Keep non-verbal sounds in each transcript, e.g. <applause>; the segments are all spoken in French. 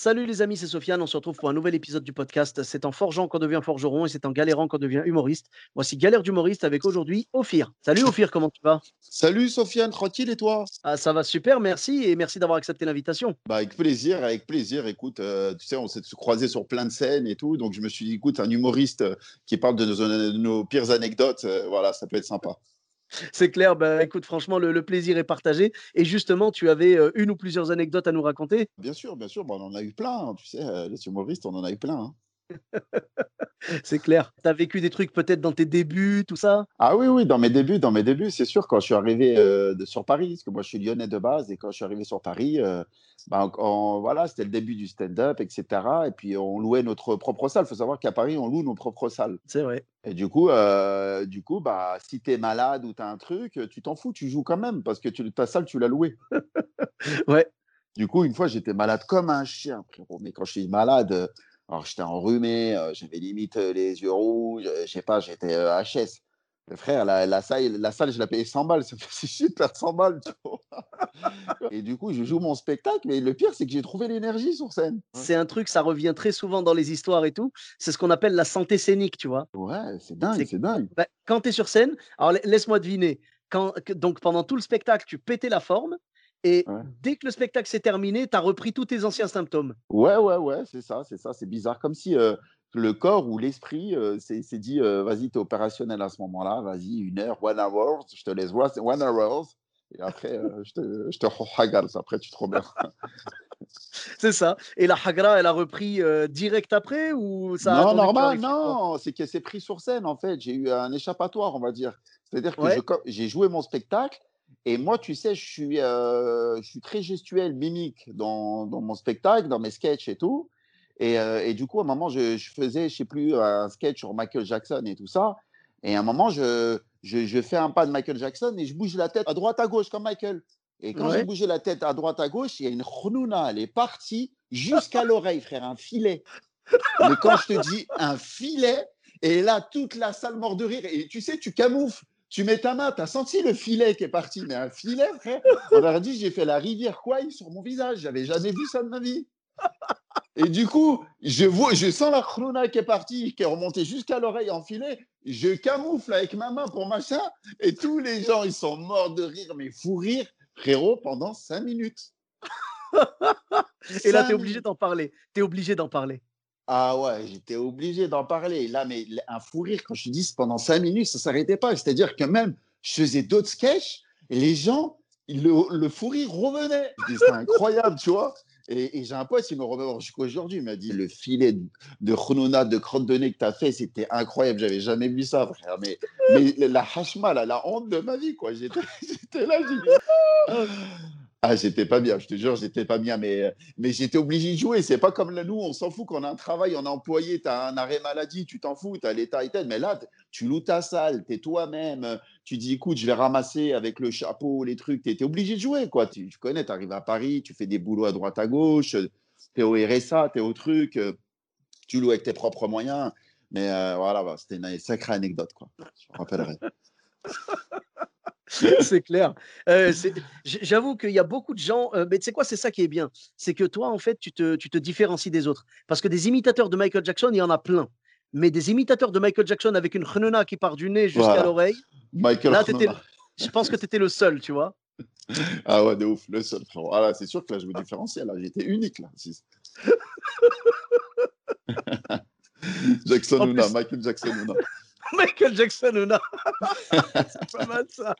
Salut les amis, c'est Sofiane. On se retrouve pour un nouvel épisode du podcast. C'est en forgeant qu'on devient forgeron et c'est en galérant qu'on devient humoriste. Voici Galère d'humoriste avec aujourd'hui Ophir. Salut Ophir, comment tu vas? Salut Sofiane, tranquille et toi? Ah, Ça va super, merci et merci d'avoir accepté l'invitation. Bah avec plaisir, avec plaisir. Écoute, euh, tu sais, on s'est croisé sur plein de scènes et tout, donc je me suis dit, écoute, un humoriste euh, qui parle de nos, de nos pires anecdotes, euh, voilà, ça peut être sympa. C'est clair, bah, écoute, franchement, le, plaisir est partagé. Et justement, tu avais une ou plusieurs anecdotes à nous raconter? Bien sûr, bien sûr, bah, on en a eu plein, tu sais, euh, les humoristes, on en a eu plein. Hein. <laughs> c'est clair. Tu as vécu des trucs peut-être dans tes débuts, tout ça? Ah oui, oui, dans mes débuts, dans mes débuts, c'est sûr, quand je suis arrivé euh, de, sur Paris, parce que moi je suis lyonnais de base, et quand je suis arrivé sur Paris, euh, bah, on, voilà, c'était le début du stand-up, etc. Et puis on louait notre propre salle. Il faut savoir qu'à Paris, on loue nos propres salles. C'est vrai. Et du coup, euh, du coup bah, si tu es malade ou tu as un truc, tu t'en fous, tu joues quand même, parce que tu, ta salle, tu l'as louée. <laughs> ouais. Du coup, une fois, j'étais malade comme un chien, frérot. Mais quand je suis malade, alors, j'étais enrhumé, euh, j'avais limite euh, les yeux rouges, euh, je sais pas, j'étais HS. Le frère, la, la, salle, la salle, je l'ai payé 100 balles. <laughs> Ça fait chier de perdre 100 balles. Tu vois <laughs> et du coup, je joue mon spectacle. Mais le pire, c'est que j'ai trouvé l'énergie sur scène. C'est un truc, ça revient très souvent dans les histoires et tout. C'est ce qu'on appelle la santé scénique, tu vois. Ouais, c'est dingue, c'est dingue. Bah, quand tu es sur scène, alors laisse-moi deviner. Quand, donc pendant tout le spectacle, tu pétais la forme. Et Ouais. dès que le spectacle s'est terminé, tu as repris tous tes anciens symptômes. Ouais, ouais, ouais, c'est ça, c'est ça. C'est bizarre. Comme si euh, le corps ou l'esprit euh, s'est dit euh, vas-y, tu es opérationnel à ce moment-là. Vas-y, une heure, one hour. Je te laisse voir, one hour. Et après, euh, je te, je te. Après, tu te remets. <laughs> C'est ça. Et la Hagra, elle a repris direct après ou ça non, normal, non, c'est qu'elle s'est pris sur scène en fait. J'ai eu un échappatoire, on va dire. C'est-à-dire que Ouais. j'ai joué mon spectacle et moi, tu sais, je suis, euh, je suis très gestuel, mimique dans, dans mon spectacle, dans mes sketchs et tout. Et, euh, et du coup, à un moment, je, je faisais, je sais plus, un sketch sur Michael Jackson et tout ça. Et à un moment, je, je, je fais un pas de Michael Jackson et je bouge la tête à droite, à gauche, comme Michael. Et quand j'ai Ouais. bougé la tête à droite, à gauche, il y a une chounouna, elle est partie jusqu'à l'oreille, frère, un filet. Mais quand je te dis un filet, et là, toute la salle mort de rire. Et tu sais, tu camoufles. Tu mets ta main, tu as senti le filet qui est parti. Mais un filet, frère? <laughs> On aurait dit, j'ai fait la rivière Kwai sur mon visage. J'avais jamais vu ça de ma vie. Et du coup, je, vois, je sens la chrono qui est partie, qui est remontée jusqu'à l'oreille en filet. Je camoufle avec ma main pour machin. Et tous les gens, ils sont morts de rire, mais fou rire, frérot, pendant cinq minutes. <laughs> Et là, tu es obligé d'en parler. Tu es obligé d'en parler. Ah ouais, j'étais obligé d'en parler. Là, mais un fou rire, quand je te dis, pendant cinq minutes, ça s'arrêtait pas. C'est-à-dire que même, je faisais d'autres sketchs et les gens, le, fou rire revenait. C'est incroyable, tu vois. Et, j'ai un pote, il me remet jusqu'à aujourd'hui. Il m'a dit, le filet de- de chronona, de crotte de que tu as fait, c'était incroyable. J'avais jamais vu ça, frère. Mais, la hashma, là, la honte de ma vie, quoi. J'étais <laughs> là, j'ai ah, j'étais pas bien, je te jure, j'étais pas bien, mais, mais j'étais obligé de jouer. C'est pas comme là, nous, on s'en fout qu'on a un travail, on est employé, tu as un arrêt maladie, tu t'en fous, tu as l'état et tel. Mais là, tu loues ta salle, tu es toi-même, euh, tu dis, écoute, je vais ramasser avec le chapeau, les trucs, tu es, obligé de jouer, quoi. Tu, connais, tu arrives à Paris, tu fais des boulots à droite à gauche, tu es au RSA, tu es au truc, euh, tu loues avec tes propres moyens. Mais euh, voilà, bah, c'était une sacrée anecdote, quoi. Je me rappellerai. <laughs> <laughs> c'est clair. Euh, J'avoue qu'il y a beaucoup de gens, euh, mais tu sais quoi, c'est ça qui est bien. C'est que toi, en fait, tu te, tu te différencies des autres. Parce que des imitateurs de Michael Jackson, il y en a plein. Mais des imitateurs de Michael Jackson avec une chenona qui part du nez jusqu'à Voilà. l'oreille, Michael là, je pense que tu étais le seul, tu vois. <laughs> Ah ouais, de ouf, le seul, frérot. Ah là, c'est sûr que là, je me différenciais, là. J'étais unique, là. <laughs> Jackson Luna, plus- Michael Jackson Luna. <laughs> Michael Jackson, Ona. <laughs> c'est pas mal ça.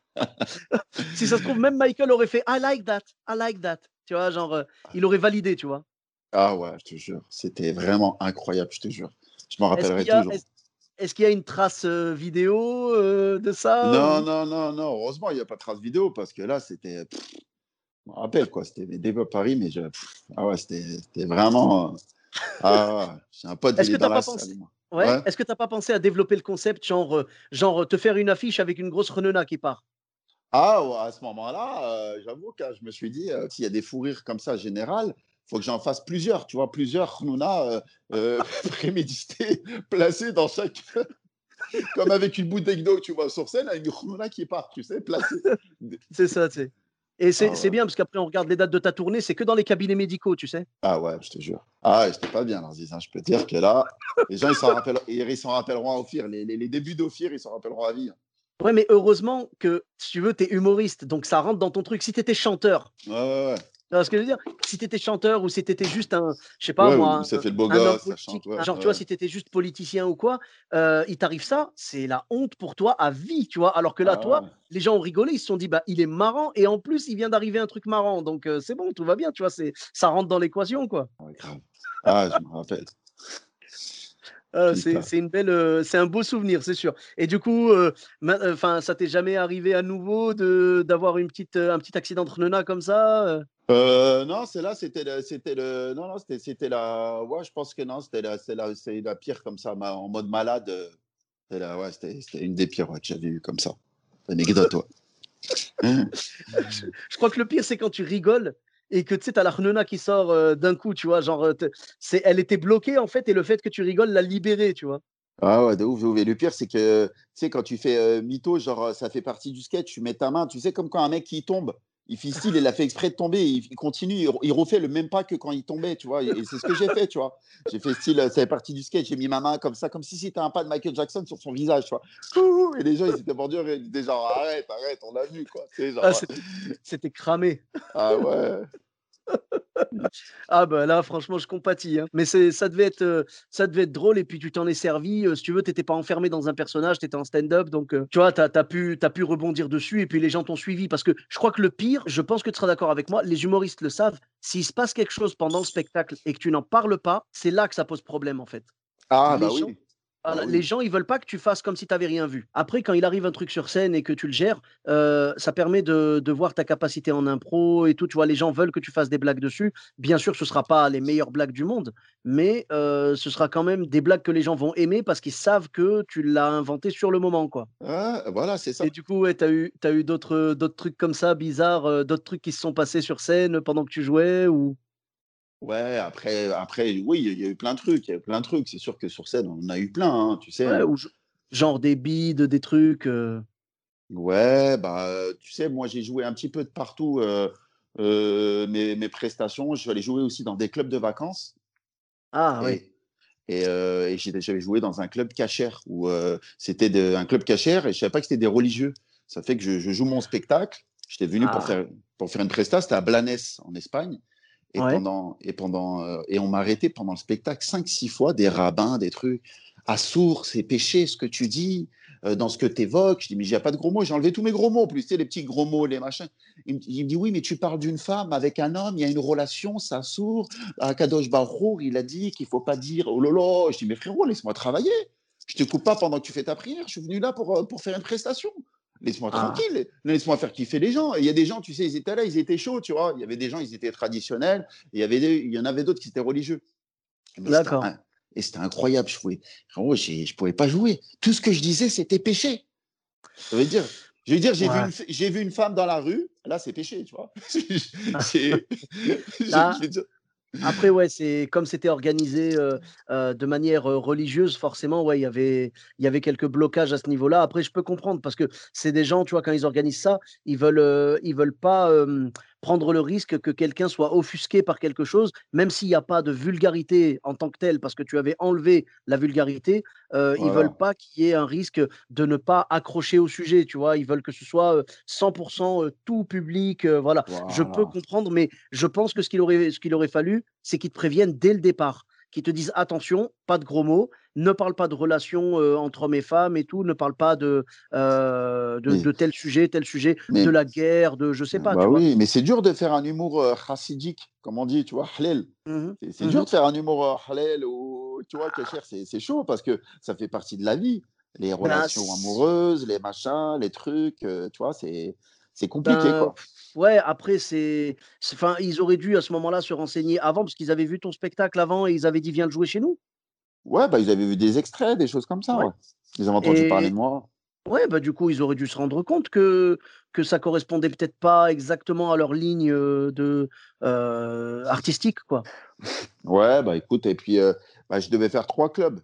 si ça se trouve, même Michael aurait fait I like that, I like that. Tu vois, genre, euh, il aurait validé, tu vois. Ah ouais, je te jure. C'était vraiment incroyable, je te jure. Je m'en rappellerai y a, toujours. est-ce- qu'il y a une trace euh, vidéo euh, de ça Non, ou- non, non, non. Heureusement, il n'y a pas de trace vidéo parce que là, c'était. Je me rappelle, quoi. C'était débuts à Paris, mais je... pff, ah ouais, c'était c'était vraiment. Ah ouais, j'ai un pote, Est-ce que est dans la pas pensé- salle. moi. Ouais. Ouais. Est-ce que tu n'as pas pensé à développer le concept, genre, euh, genre te faire une affiche avec une grosse renona qui part? Ah, ouais, à ce moment-là, euh, j'avoue que je me suis dit, euh, s'il y a des fous rires comme ça général, il faut que j'en fasse plusieurs, tu vois, plusieurs Hnouna euh, euh, <laughs> prémédités, placés dans chaque. <laughs> Comme avec une bouteille d'eau, tu vois, sur scène, avec une Hnouna qui part, tu sais, placée. <laughs> C'est ça, tu sais. Et c'est Ah ouais. bien parce qu'après, on regarde les dates de ta tournée, c'est que dans les cabinets médicaux, tu sais. Ah ouais, je te jure. Ah ouais, j'étais pas bien, Aziz, hein. Je peux te dire que là, les gens, ils s'en ils s'en rappelleront à Ophir. Les, les- les débuts d'Ophir, ils s'en rappelleront à vie. hein. Ouais, mais heureusement que, si tu veux, tu es humoriste, donc ça rentre dans ton truc. Si tu étais chanteur, Ouais, ouais, ouais. Vois ce que je veux dire? Si tu étais chanteur ou si tu étais juste un, je sais pas Ouais, moi, ça un- fait le beau gosse, ça chante. ouais, genre, tu vois, si tu étais juste politicien ou quoi, euh, il t'arrive ça, c'est la honte pour toi à vie, tu vois? Alors que là, Ah toi, les gens ont rigolé, ils se sont dit, bah, il est marrant et en plus, il vient d'arriver un truc marrant. Donc, euh, c'est bon, tout va bien, tu vois, c'est, ça rentre dans l'équation, quoi. Grave. Ah, je me rappelle. Euh, c'est une belle, euh, c'est un beau souvenir, c'est sûr. Et du coup, ma- euh, enfin, ça t'est jamais arrivé à nouveau de d'avoir une petite, un petit accident de renona comme ça euh non, c'est là, c'était le, c'était le, non, non, c'était, c'était la, ouais, je pense que non, c'était la, c'est la, c'est la pire comme ça, en mode malade. euh, C'était la, ouais, c'était, c'était une des pires ouais, que j'avais eu comme ça. Anecdote, toi. je, <laughs> je crois que le pire, c'est quand tu rigoles et que tu sais, t'as la renona qui sort euh, d'un coup, tu vois, genre, euh, c'est, elle était bloquée en fait, et le fait que tu rigoles l'a libérée, tu vois. Ah ouais, de ouf, de ouf. Et le pire, c'est que, tu sais, quand tu fais euh, mytho, genre, ça fait partie du sketch, tu mets ta main, tu sais, comme quand un mec qui tombe, il fait style, il a fait exprès de tomber, il, continue, il, re- il refait le même pas que quand il tombait, tu vois. Et, c'est ce que j'ai fait, tu vois. J'ai fait style, ça fait partie du sketch, j'ai mis ma main comme ça, comme si c'était un pas de Michael Jackson sur son visage, tu vois. Et les gens, ils étaient mordus, ils disaient genre, arrête, arrête, on l'a vu, quoi. Ah, c'était cramé. ah ouais. Ah bah là, franchement, je compatis. hein. Mais c'est, ça devait être, euh, ça devait être drôle. Et puis tu t'en es servi. euh, si tu veux, t'étais pas enfermé dans un personnage, t'étais en stand-up. Donc, euh, tu vois, t'as, as pu, t'as pu rebondir dessus. Et puis les gens t'ont suivi. Parce que je crois que le pire, je pense que tu seras d'accord avec moi, les humoristes le savent. S'il se passe quelque chose pendant le spectacle et que tu n'en parles pas, c'est là que ça pose problème en fait. Ah Les bah gens- oui. Ah oui. Les gens, ils veulent pas que tu fasses comme si tu n'avais rien vu. Après, quand il arrive un truc sur scène et que tu le gères, euh, ça permet de, de voir ta capacité en impro et tout. Tu vois, les gens veulent que tu fasses des blagues dessus. Bien sûr, ce sera pas les meilleures blagues du monde, mais euh, ce sera quand même des blagues que les gens vont aimer parce qu'ils savent que tu l'as inventé sur le moment, quoi. Ah, voilà, c'est ça. Et du coup, ouais, tu as eu, t'as eu d'autres, d'autres trucs comme ça, bizarres, euh, d'autres trucs qui se sont passés sur scène pendant que tu jouais ou... Ouais, après, après, oui, il y a eu plein de trucs, il y a eu plein de trucs. C'est sûr que sur scène, on en a eu plein, hein, tu sais. Ouais, ou je- genre des bides, des trucs. euh. Ouais, bah, euh, tu sais, moi, j'ai joué un petit peu de partout euh, euh, mes, mes prestations. Je suis allé jouer aussi dans des clubs de vacances. Ah oui. Et, et, euh, et j'étais- j'avais joué dans un club cachère où euh, c'était de- un club cachère et je savais pas que c'était des religieux. Ça fait que je, je joue mon spectacle. J'étais venu Ah. pour faire pour faire une presta. C'était à Blanes en Espagne. Et Ouais. pendant et pendant euh, et on m'a arrêté pendant le spectacle cinq six fois des rabbins des trucs. À sourd, c'est péché ce que tu dis euh, dans ce que tu évoques. Je dis mais il n'y a pas de gros mots. J'ai enlevé tous mes gros mots en plus, tu sais les petits gros mots, les machins. Il me, il me dit oui mais tu parles d'une femme avec un homme. Il y a une relation, ça sourd. Akadosh Baruch, il a dit qu'il faut pas dire oh lolo. Je dis mais frérot, laisse-moi travailler. Je te coupe pas pendant que tu fais ta prière. Je suis venu là pour, euh, pour faire une prestation. Laisse-moi Ah. tranquille. Laisse-moi faire kiffer les gens. Il y a des gens, tu sais, ils étaient là, ils étaient chauds, tu vois. Il y avait des gens, ils étaient traditionnels. Et il y, avait des- il y en avait d'autres qui étaient religieux. D'accord. Et c'était incroyable. Je pouvais, j'ai- je pouvais pas jouer. Tout ce que je disais, c'était péché. Ça veut dire, je veux dire, j'ai vu, Ouais. une vu femme dans la rue. Là, c'est péché, tu vois. Là, je veux dire, Après, ouais, <laughs> c'est comme c'était organisé euh, euh, de manière religieuse, forcément, ouais, il y avait, il y avait quelques blocages à ce niveau-là. Après, je peux comprendre parce que c'est des gens, tu vois, quand ils organisent ça, ils veulent, euh, ils veulent pas prendre le risque que quelqu'un soit offusqué par quelque chose, même s'il n'y a pas de vulgarité en tant que telle, parce que tu avais enlevé la vulgarité. euh, Ils Voilà. veulent pas qu'il y ait un risque de ne pas accrocher au sujet, tu vois? Ils veulent que ce soit euh, 100% euh, tout public, euh, voilà. Je peux Voilà. comprendre, mais je pense que ce qu'il aurait, ce qu'il aurait fallu, c'est qu'ils te préviennent dès le départ, qu'ils te disent attention, pas de gros mots, ne parle pas de relations euh, entre hommes et femmes et tout, ne parle pas de, euh, de, Mais- de tel sujet, tel sujet, mais- de la guerre, de je sais pas, bah tu vois? oui, mais c'est dur de faire un humour euh, chassidique, comme on dit, tu vois, halal. Mhm. C'est Mhm. dur de faire un humour halal ou, tu vois, Kacher, c'est chaud parce que ça fait partie de la vie. Les relations c'est- amoureuses, les machins, les trucs, tu vois, c'est C'est compliqué, Ben, quoi. ouais, après, c'est- Enfin, ils auraient dû à ce moment-là se renseigner avant, parce qu'ils avaient vu ton spectacle avant et ils avaient dit viens le jouer chez nous. Ouais, bah, ils avaient vu des extraits, des choses comme ça, Ouais. ouais. Ils avaient entendu parler de moi. ouais, bah du coup, ils auraient dû se rendre compte que, que ça correspondait peut-être pas exactement à leur ligne de euh, artistique, quoi. Ouais, bah écoute, et puis euh, bah, je devais faire trois clubs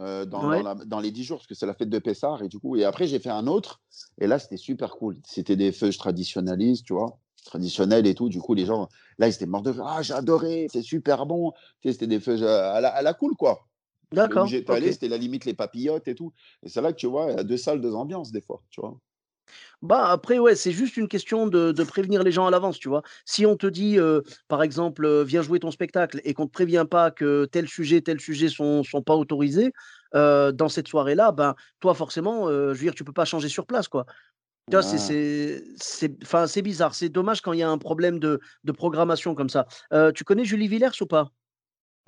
euh, dans, Ouais. dans, la- dans les dix jours, parce que c'est la fête de Pessard, et du coup, et après j'ai fait un autre, et là c'était super cool. C'était des feuilles traditionnalistes, tu vois, traditionnels et tout. Du coup, les gens, là, ils étaient morts de. Ah, j'ai adoré, c'est super bon. Tu sais, c'était des feuilles à la, à la cool, quoi. D'accord. j'étais allé, c'était la limite les papillotes et tout. Et c'est là que tu vois, il y a deux salles, deux ambiances, des fois, tu vois. Bah, après, ouais, c'est juste une question de, de prévenir les gens à l'avance, tu vois. Si on te dit, euh, par exemple, euh, viens jouer ton spectacle et qu'on ne te prévient pas que tel sujet, tel sujet sont, sont pas autorisés euh, dans cette soirée-là, ben, toi, forcément, je veux dire, tu peux pas changer sur place, quoi. Tu vois, c'est, Ouais. c'est, bizarre. C'est dommage quand il y a un problème de, de programmation comme ça. Tu connais Julie Villers ou pas?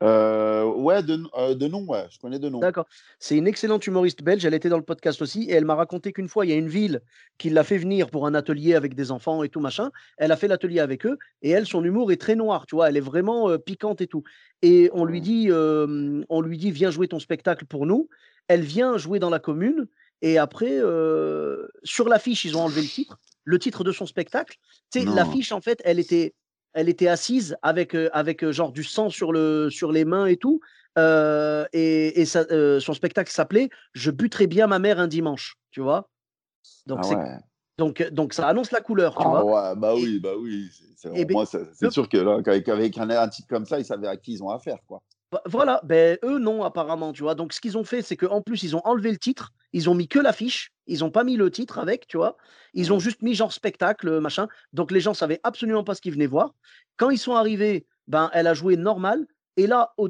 Euh, ouais, de, euh, de nom, ouais, je connais de nom. D'accord. C'est une excellente humoriste belge. Elle était dans le podcast aussi et elle m'a raconté qu'une fois, il y a une ville qui l'a fait venir pour un atelier avec des enfants et tout machin. Elle a fait l'atelier avec eux et elle, son humour est très noir, tu vois. Elle est vraiment euh, piquante et tout. Et on lui dit, on lui dit, viens jouer ton spectacle pour nous. Elle vient jouer dans la commune et après, euh, sur l'affiche, ils ont enlevé le titre, le titre de son spectacle. Tu sais, l'affiche, en fait, elle était, elle était assise avec, euh, avec euh, genre du sang sur, le, sur les mains et tout. Euh, et et ça, euh, son spectacle s'appelait Je buterai bien ma mère un dimanche, tu vois? Donc, Ah ouais. donc, donc ça annonce la couleur, tu Ah vois? ouais, bah oui, bah oui. c'est- ben, le- sûr que là, qu'avec avec un, un type comme ça, ils savaient à qui ils ont affaire, quoi. Vo- Voilà, ben eux non apparemment, tu vois? Donc ce qu'ils ont fait, c'est qu'en plus ils ont enlevé le titre, ils ont mis que l'affiche, ils ont pas mis le titre avec, tu vois. Ils ont juste mis genre spectacle, machin. Donc les gens savaient absolument pas ce qu'ils venaient voir. Quand ils sont arrivés, ben elle a joué normal. Et là, au-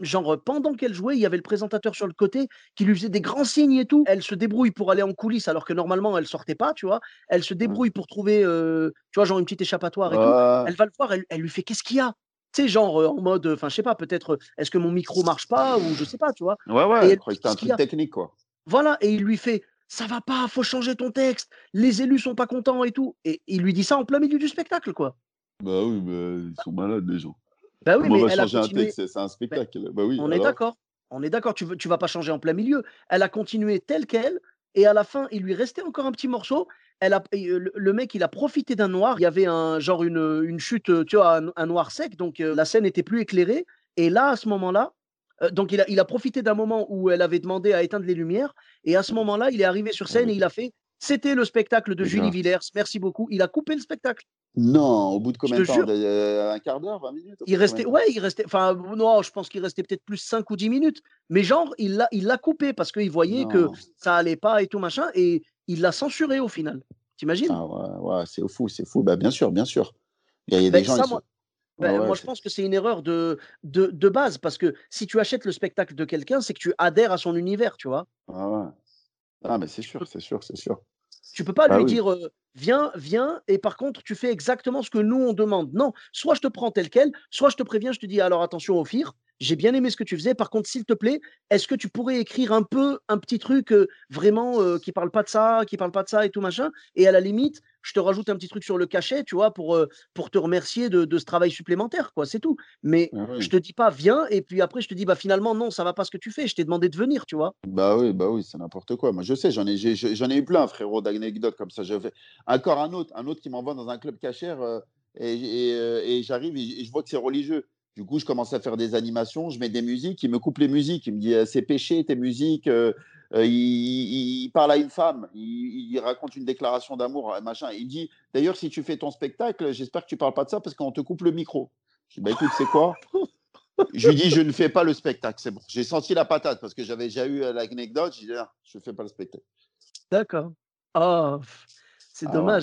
genre pendant qu'elle jouait, il y avait le présentateur sur le côté qui lui faisait des grands signes et tout. Elle se débrouille pour aller en coulisses alors que normalement elle sortait pas, tu vois. Elle se débrouille pour trouver, euh, tu vois, genre une petite échappatoire et tout. Elle va le voir, elle, elle lui fait qu'est-ce qu'il y a? Tu sais, genre euh, en mode, enfin, je sais pas, peut-être, euh, est-ce que mon micro marche pas ou je sais pas, tu vois. Ouais, Et ouais, elle je que c'était un truc a? technique, quoi. Voilà, et il lui fait, ça va pas, faut changer ton texte, les élus sont pas contents et tout. Et il lui dit ça en plein milieu du spectacle, quoi. Bah oui, mais ils sont malades, les gens. Bah oui, Comment on mais va elle a changer un texte? C'est un Ben, spectacle. Bah oui, on est d'accord, on est d'accord, tu veux, tu vas pas changer en plein milieu. Elle a continué telle quelle, et à la fin, il lui restait encore un petit morceau. Elle a, euh, le, mec, il a profité d'un noir. Il y avait un genre une, une chute, tu vois, un, un noir sec, donc euh, la scène était plus éclairée. Et là, à ce moment-là, donc il a, il a profité d'un moment où elle avait demandé à éteindre les lumières. Et à ce moment-là, il est arrivé sur scène et il a fait. C'était le spectacle de Julie. Villers. Merci beaucoup. Il a coupé le spectacle. Non, au bout de combien de temps? euh, un quart d'heure, 20 minutes? Il restait, ouais, il restait, enfin, non, je pense qu'il restait peut-être plus 5 ou 10 minutes. Mais genre, il l'a, il l'a coupé parce qu'il voyait que ça allait pas et tout machin. Et il l'a censuré au final. T'imagines? Ah ouais, ouais, c'est fou, c'est fou. Bah bien sûr, bien sûr. Il y a, il y a Ben, des gens, ça, ils moi, sont... ben, ouais, moi, je pense que c'est une erreur de, de, de base parce que si tu achètes le spectacle de quelqu'un, c'est que tu adhères à son univers, tu vois? Ah ouais. Ah, mais c'est sûr, c'est sûr, c'est sûr. tu peux pas Bah lui oui. dire euh, viens, viens, et par contre, tu fais exactement ce que nous on demande. Non, soit je te prends tel quel, soit je te préviens, je te dis alors attention, Ophir, j'ai bien aimé ce que tu faisais. Par contre, s'il te plaît, est-ce que tu pourrais écrire un peu un petit truc euh, vraiment euh, qui parle pas de ça, qui parle pas de ça et tout machin? Et à la limite, je te rajoute un petit truc sur le cachet, tu vois, pour, euh, pour te remercier de, de ce travail supplémentaire, quoi, c'est tout. Mais Ah je oui. te dis pas viens, et puis après, je te dis bah finalement, non, ça va pas ce que tu fais, je t'ai demandé de venir, tu vois. Bah oui, bah oui, c'est n'importe quoi. Moi, je sais, j'en ai, j'en ai eu plein, frérot, d'anecdotes comme ça. Je fais... Encore un autre, un autre qui m'envoie dans un club cachère euh, et, et, et j'arrive et, et je vois que c'est religieux. Du coup, je commence à faire des animations, je mets des musiques, il me coupe les musiques, il me dit euh, c'est péché tes musiques. euh, euh, il, il- il parle à une femme, il, il raconte une déclaration d'amour, machin. Il dit d'ailleurs, si tu fais ton spectacle, j'espère que tu parles pas de ça parce qu'on te coupe le micro. Je dis bah écoute, c'est quoi? Je lui dis, je ne fais pas le spectacle, c'est bon. J'ai senti la patate parce que j'avais déjà eu l'anecdote. J'ai dit, Ah, je ne fais pas le spectacle. D'accord. Pff, c'est Ah ouais.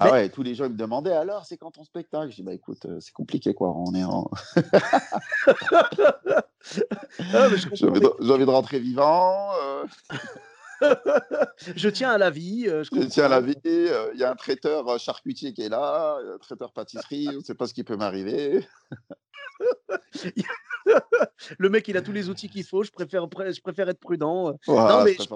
Ah ouais, tous les gens ils me demandaient, alors, c'est quand ton spectacle? Je dis, bah écoute, euh, c'est compliqué, quoi. On est en... <laughs> <laughs> J'ai envie de rentrer vivant. euh, <laughs> je tiens à la vie, euh, je Je tiens à la vie. euh, Il y a un traiteur euh, charcutier qui est là, un traiteur pâtisserie, on ne sait pas ce qui peut m'arriver. <laughs> Le mec, il a tous les outils qu'il faut. Je préfère, je préfère être prudent. Voilà, non, mais je je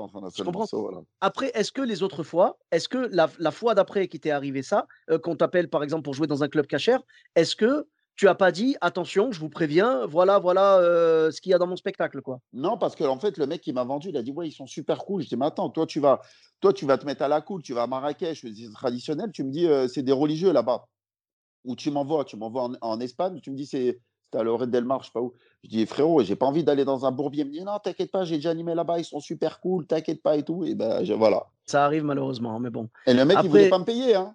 comprends. morceau, voilà. Après, est-ce que les autres fois, est-ce que la, la fois d'après qui t'est arrivé ça, euh, qu'on t'appelle par exemple pour jouer dans un club cachère, est-ce que tu as pas dit attention, je vous préviens, voilà, voilà euh, ce qu'il y a dans mon spectacle, quoi. Non, parce que en fait, le mec qui m'a vendu, il a dit ouais, ils sont super cool. Je dis mais attends, toi tu vas, toi tu vas te mettre à la cool, tu vas à Marrakech, c'est traditionnel. Tu me dis euh, c'est des religieux là-bas. Ou tu m'envoies, tu m'envoies en, en Espagne, tu me dis c'est à l'Orée del Mar, je sais pas où. Je dis frérot, j'ai pas envie d'aller dans un bourbier. Il me dit non, t'inquiète pas, j'ai déjà animé là-bas, ils sont super cool, t'inquiète pas et tout. Et ben je- voilà. Ça arrive malheureusement, hein, mais bon. Et le mec, il voulait Après- pas me payer, hein.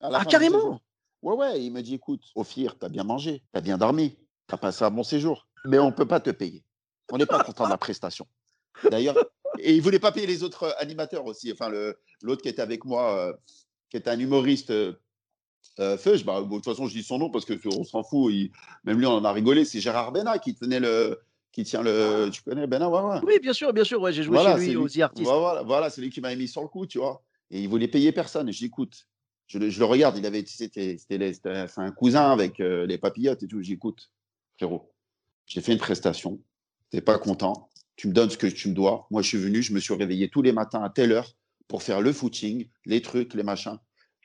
Ah, carrément. Ouais, ouais, il me dit écoute, Ophir, t'as bien mangé, t'as bien dormi, t'as passé un bon séjour, mais on peut pas te payer. On n'est pas content de la prestation. D'ailleurs, et il voulait pas payer les autres euh, animateurs aussi. Enfin, l'autre qui était avec moi, euh, qui était un humoriste. Euh, euh, Feuge, bah, bon, de toute façon, je dis son nom parce que on s'en fout. il- Même lui, on en a rigolé. C'est Gérard Bena qui tenait le, qui tient le. Tu connais Bena, ouais, ouais. Oui, bien sûr, bien sûr. Ouais, j'ai joué Voilà, chez lui aux The Artists. Voilà, voilà, c'est lui qui m'avait mis sur le coup, tu vois. Et il voulait payer personne. Et je dis, écoute, je le, je le regarde, il avait, c'était, un cousin avec euh, les papillotes et tout. Je dis, écoute, frérot, j'ai fait une prestation, t'es pas content, tu me donnes ce que tu me dois. Moi, je suis venu, je me suis réveillé tous les matins à telle heure pour faire le footing, les trucs, les machins.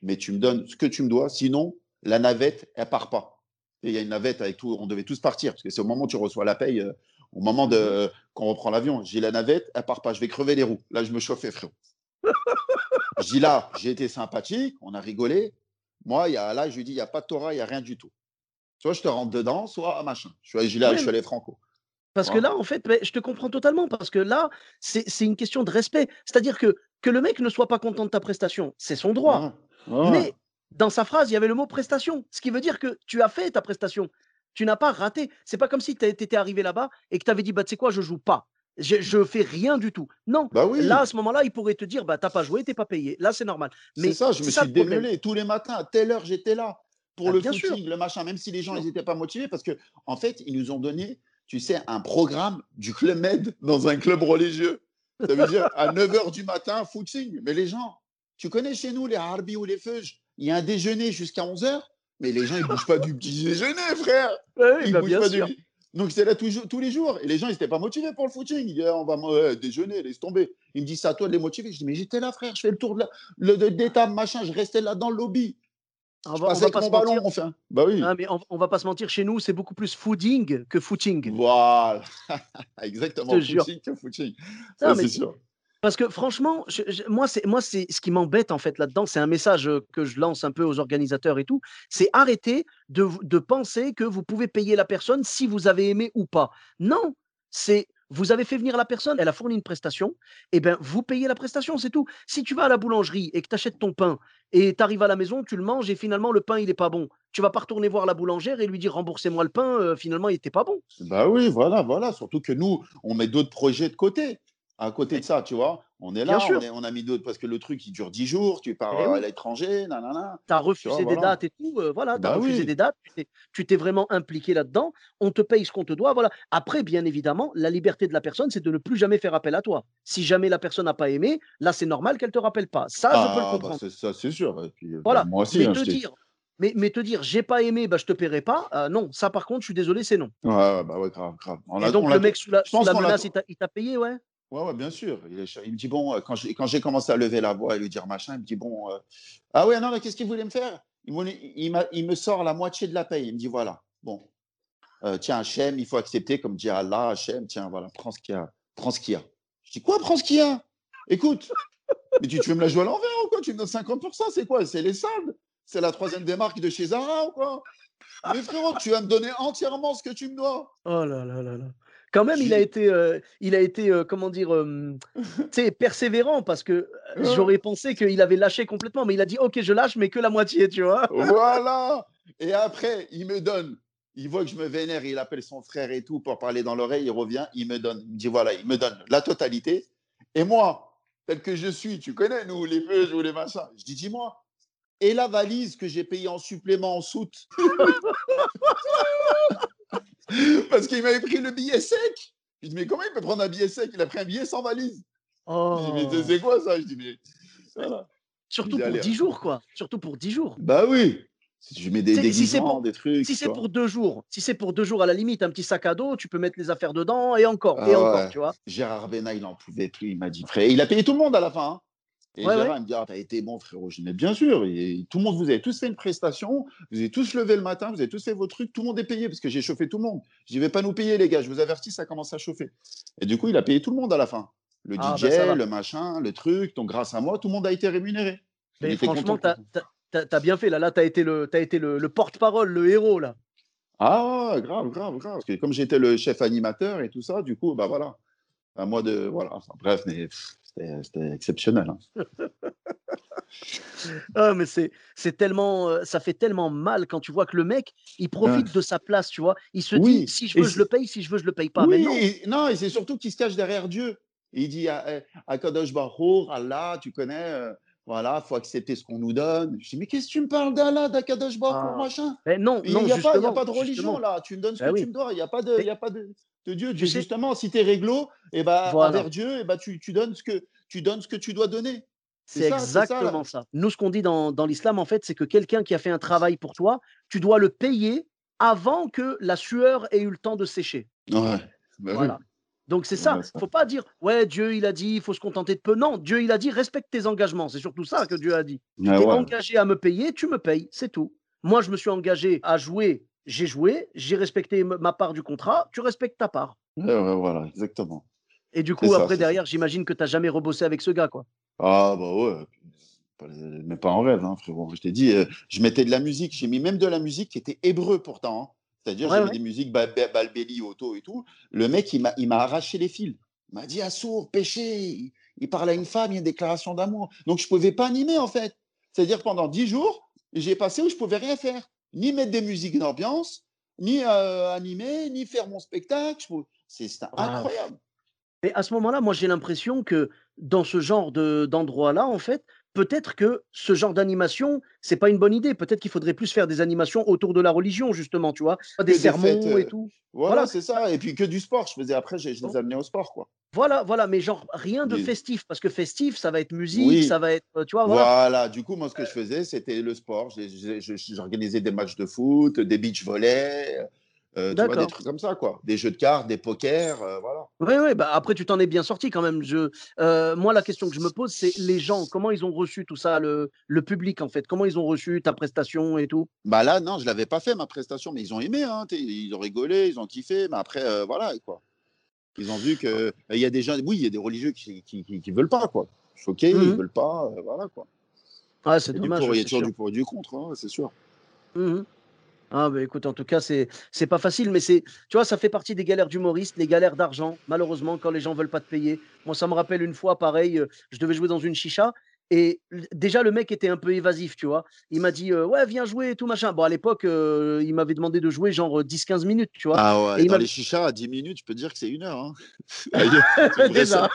Mais tu me donnes ce que tu me dois, sinon, la navette, elle part pas. Et il y a une navette avec tout, on devait tous partir, parce que c'est au moment où tu reçois la paye, euh, au moment de qu'on reprend l'avion. J'ai la navette, elle part pas, je vais crever les roues. Là, je me chauffais, frérot. Je dis là, j'ai été sympathique, on a rigolé. Moi, y a, là, je lui dis, il n'y a pas de Torah, il n'y a rien du tout. Soit je te rentre dedans, soit machin. Je suis allé, je suis allé franco. Parce que là, en fait, mais je te comprends totalement. Parce que là, c'est c'est une question de respect. C'est-à-dire que que le mec ne soit pas content de ta prestation, c'est son droit. Ouais, ouais. Mais dans sa phrase, il y avait le mot prestation, ce qui veut dire que tu as fait ta prestation. Tu n'as pas raté. C'est pas comme si tu étais arrivé là-bas et que tu avais dit bah tu sais quoi, je joue pas. Je, je fais rien du tout. Non. Bah oui. Là, à ce moment-là, il pourrait te dire bah t'as pas joué, t'es pas payé. Là, c'est normal. Mais C'est ça, je me ça suis démêlé tous les matins, à telle heure j'étais là pour Ah, le sûr. footing, le machin, même si les gens ils n'étaient pas motivés, parce que en fait, ils nous ont donné, tu sais, un programme du Club Med dans un club religieux. Ça veut dire à 9h du matin, footing. Mais les gens, tu connais chez nous les Harbi ou les Feuges, il y a un déjeuner jusqu'à 11h, mais les gens ils bougent pas du petit déjeuner, frère. <laughs> Ouais, Ils bah, bougent pas sûr. du- Donc c'était là tous, tous les jours. Et les gens, ils n'étaient pas motivés pour le footing. Ils disaient, on va déjeuner, laisse tomber. Ils me disent, c'est à toi de les motiver. Je dis, mais j'étais là, frère, je fais le tour de la, le, de, des tables, machin, je restais là dans le lobby. On va, on va pas mon se ballon, mentir. un- Bah oui. Ah, mais on, on va pas se mentir, chez nous, c'est beaucoup plus fooding que footing. Voilà. <laughs> Exactement. Je te jure. Footing que footing. Ça, c'est- sûr. Parce que franchement, moi, c'est moi, c'est ce qui m'embête en fait là-dedans. C'est un message euh, que je lance un peu aux organisateurs et tout. C'est arrêter de, penser que vous pouvez payer la personne si vous avez aimé ou pas. Non, c'est vous avez fait venir la personne, elle a fourni une prestation, et ben vous payez la prestation, c'est tout. Si tu vas à la boulangerie et que tu achètes ton pain et tu arrives à la maison, tu le manges et finalement le pain il est pas bon, tu vas pas retourner voir la boulangère et lui dire remboursez-moi le pain, euh, finalement il était pas bon. Bah oui, voilà, voilà. Surtout que nous, on met d'autres projets de côté. À côté de ça, tu vois, on est là, on, est- on a mis d'autres parce que le truc il dure 10 jours, tu pars Eh à oui. l'étranger, nanana. tu as refusé vois, des voilà. dates et tout, euh, voilà, tu as Bah refusé oui. des dates, tu t'es- vraiment impliqué là-dedans, on te paye ce qu'on te doit, voilà. Après, bien évidemment, la liberté de la personne, c'est de ne plus jamais faire appel à toi. Si jamais la personne n'a pas aimé, là, c'est normal qu'elle te rappelle pas. Ça, je peux le Ah, bah, comprendre. c'est- ça, c'est sûr. Et puis, euh, voilà. moi aussi, mais, hein, te dire, mais, mais te dire, j'ai pas aimé, bah, je te paierai pas, euh, non, ça par contre, je suis désolé, c'est non. Ouais, ouais, bah ouais, grave, grave. On et donc, on le mec sous la, sous menace, il t'a payé, ouais? Ouais, ouais, bien sûr. Il, me dit, bon, euh, quand j'ai, commencé à lever la voix et lui dire machin, il me dit, bon, euh, ah ouais, non, mais qu'est-ce qu'il voulait me faire? Il, me sort la moitié de la paye. Il me dit, voilà, bon, euh, tiens, Hachem, il faut accepter, comme dit Allah, Hachem, tiens, voilà, prends ce qu'il y a. Prends ce qu'il y a. Je dis, quoi, prends ce qu'il y a? Écoute, mais tu, veux me la jouer à l'envers ou quoi? Tu me donnes 50%, c'est quoi? C'est les soldes? C'est la troisième démarque de chez Zara ou quoi? Mais frérot, tu vas me donner entièrement ce que tu me dois. Oh là là là là. Quand même, il a été, euh, il a été, euh, comment dire, euh, <laughs> tu sais, persévérant parce que euh, j'aurais pensé qu'il avait lâché complètement, mais il a dit, ok, je lâche, mais que la moitié, tu vois. Voilà. <laughs> Et après, il me donne. Il voit que je me vénère, il appelle son frère et tout pour parler dans l'oreille. Il revient, il me donne. Il me dit voilà, il me donne la totalité. Et moi, tel que je suis, tu connais, nous, les feux ou les machins. Je dis dis-moi. Et la valise que j'ai payée en supplément en soute? <laughs> <laughs> Parce qu'il m'avait pris le billet sec. Je dis mais comment il peut prendre un billet sec? Il a pris un billet sans valise. Je dis mais Oh. c'est- quoi ça? Je dis mais. Voilà. Surtout pour allais, 10 jours, quoi. Surtout pour 10 jours. Bah oui. Si je mets des si déguisements, pour- des trucs. Si tu c'est pour deux jours, si c'est pour deux jours à la limite, un petit sac à dos, tu peux mettre les affaires dedans et encore, et Ah encore, tu vois. Gérard Bena, il en pouvait plus. Il m'a dit, frère, il a payé tout le monde à la fin. hein. Et Ouais, Gérard, ouais. me dit, ah, t'as été bon, frérot. Je dis, mais bien sûr. Et tout le monde, vous avez tous fait une prestation. Vous avez tous levé le matin. Vous avez tous fait vos trucs. Tout le monde est payé parce que j'ai chauffé tout le monde. Je dis, vais pas nous payer, les gars. Je vous avertis, ça commence à chauffer. Et du coup, il a payé tout le monde à la fin. Le Ah, DJ, bah, va. le machin, le truc. Donc, grâce à moi, tout le monde a été rémunéré. Mais franchement, tu as, bien fait. Là, là été le, t'as été le, le porte-parole, le héros. là. Ah, grave, grave, grave. Parce que comme j'étais le chef animateur et tout ça, du coup, bah voilà. À moi de. Voilà. Enfin, bref, mais pff, c'était exceptionnel. hein. <laughs> Ah, mais c'est, tellement, euh, ça fait tellement mal quand tu vois que le mec, il profite de sa place, tu vois. Il se Oui, dit, si je et veux, je le paye, si je veux, je le paye pas. Mais non. et, non, et c'est surtout qu'il se cache derrière Dieu. Il dit à, à Kadosh Baruch, Allah, tu connais, euh, voilà, faut accepter ce qu'on nous donne. Je dis, mais qu'est-ce que tu me parles d'Allah, d'Akadosh Baruch, Ah. machin? Mais non, Il n'y a, pas- a de religion justement. là, tu me donnes ce Bah que oui. tu me dois, il n'y a pas de, Il de, Dieu. Tu sais- Justement, si tu es réglo, et bah, Voilà. envers Dieu, et bah, tu, tu, donnes ce que, tu donnes ce que tu dois donner. C'est ça, ça, exactement ça. Nous, ce qu'on dit dans, dans l'islam, en fait, c'est que quelqu'un qui a fait un travail pour toi, tu dois le payer avant que la sueur ait eu le temps de sécher. Ouais. bah oui. Voilà. Donc c'est ça. Ça. Faut pas dire ouais Dieu il a dit il faut se contenter de peu. Non, Dieu il a dit respecte tes engagements. C'est surtout ça que Dieu a dit. Tu Ouais, t'es ouais. engagé à me payer, tu me payes, c'est tout. Moi je me suis engagé à jouer, j'ai joué, j'ai respecté ma part du contrat, tu respectes ta part. Ouais, voilà, exactement. Et du coup après ça. derrière j'imagine que tu n'as jamais rebossé avec ce gars quoi. Ah bah ouais, mais pas en rêve, hein, frérot. Je t'ai dit, euh, je mettais de la musique, j'ai mis même de la musique qui était hébreu pourtant. hein. C'est-à-dire, Ouais, j'avais ouais. des musiques ba- ba- Balbelli, Auto et tout. Le mec, il m'a arraché les fils. Il m'a dit, Assour, péché. Il, parle à une femme, il y a une déclaration d'amour. Donc, je pouvais pas animer, en fait. C'est-à-dire, pendant dix jours, j'ai passé où je pouvais rien faire. Ni mettre des musiques d'ambiance, ni euh, animer, ni faire mon spectacle. C'est Ah. incroyable. Mais à ce moment-là, moi j'ai l'impression que dans ce genre de- d'endroit-là, en fait, peut-être que ce genre d'animation, c'est pas une bonne idée. Peut-être qu'il faudrait plus faire des animations autour de la religion, justement, tu vois, des des sermons fêtes, euh, et tout. Voilà, Voilà. c'est ça. Et puis que du sport. Je faisais après, je, je les amenais au sport, quoi. Voilà, voilà, mais genre rien de festif, parce que festif, ça va être musique, Oui. ça va être, euh, tu vois, Voilà. voilà. du coup, moi, ce que je faisais, c'était le sport. J'organisais des matchs de foot, des beach volley, euh, tu vois, des trucs comme ça, quoi. Des jeux de cartes, des pokers, euh, voilà. Oui, oui, bah après, tu t'en es bien sorti quand même. Je, euh, moi, la question que je me pose, c'est les gens, comment ils ont reçu tout ça, le, le public, en fait, comment ils ont reçu ta prestation et tout? Bah là, non, je l'avais pas fait, ma prestation, mais ils ont aimé, hein, ils ont rigolé, ils ont kiffé, mais après, euh, voilà, quoi. Ils ont vu que il y a des gens, oui, il y a des religieux qui, qui, qui, qui veulent pas, quoi. Choqués, ils Mhm. veulent pas, euh, voilà, quoi. Ah, c'est dommage. il y a toujours du pour et du contre, hein, c'est sûr. Mhm. Ah bah écoute, en tout cas, c'est c'est pas facile, mais c'est, tu vois, ça fait partie des galères d'humoristes, les galères d'argent, malheureusement, quand les gens veulent pas te payer. Moi, ça me rappelle une fois, pareil, euh, je devais jouer dans une chicha, et déjà, le mec était un peu évasif, tu vois. Il m'a dit, euh, ouais, viens jouer et tout, machin. Bon, à l'époque, euh, il m'avait demandé de jouer genre euh, 10-15 minutes, tu vois. Ah ouais, dans les chichas, à 10 minutes, je peux te dire que c'est une heure. Hein. <laughs> Déjà.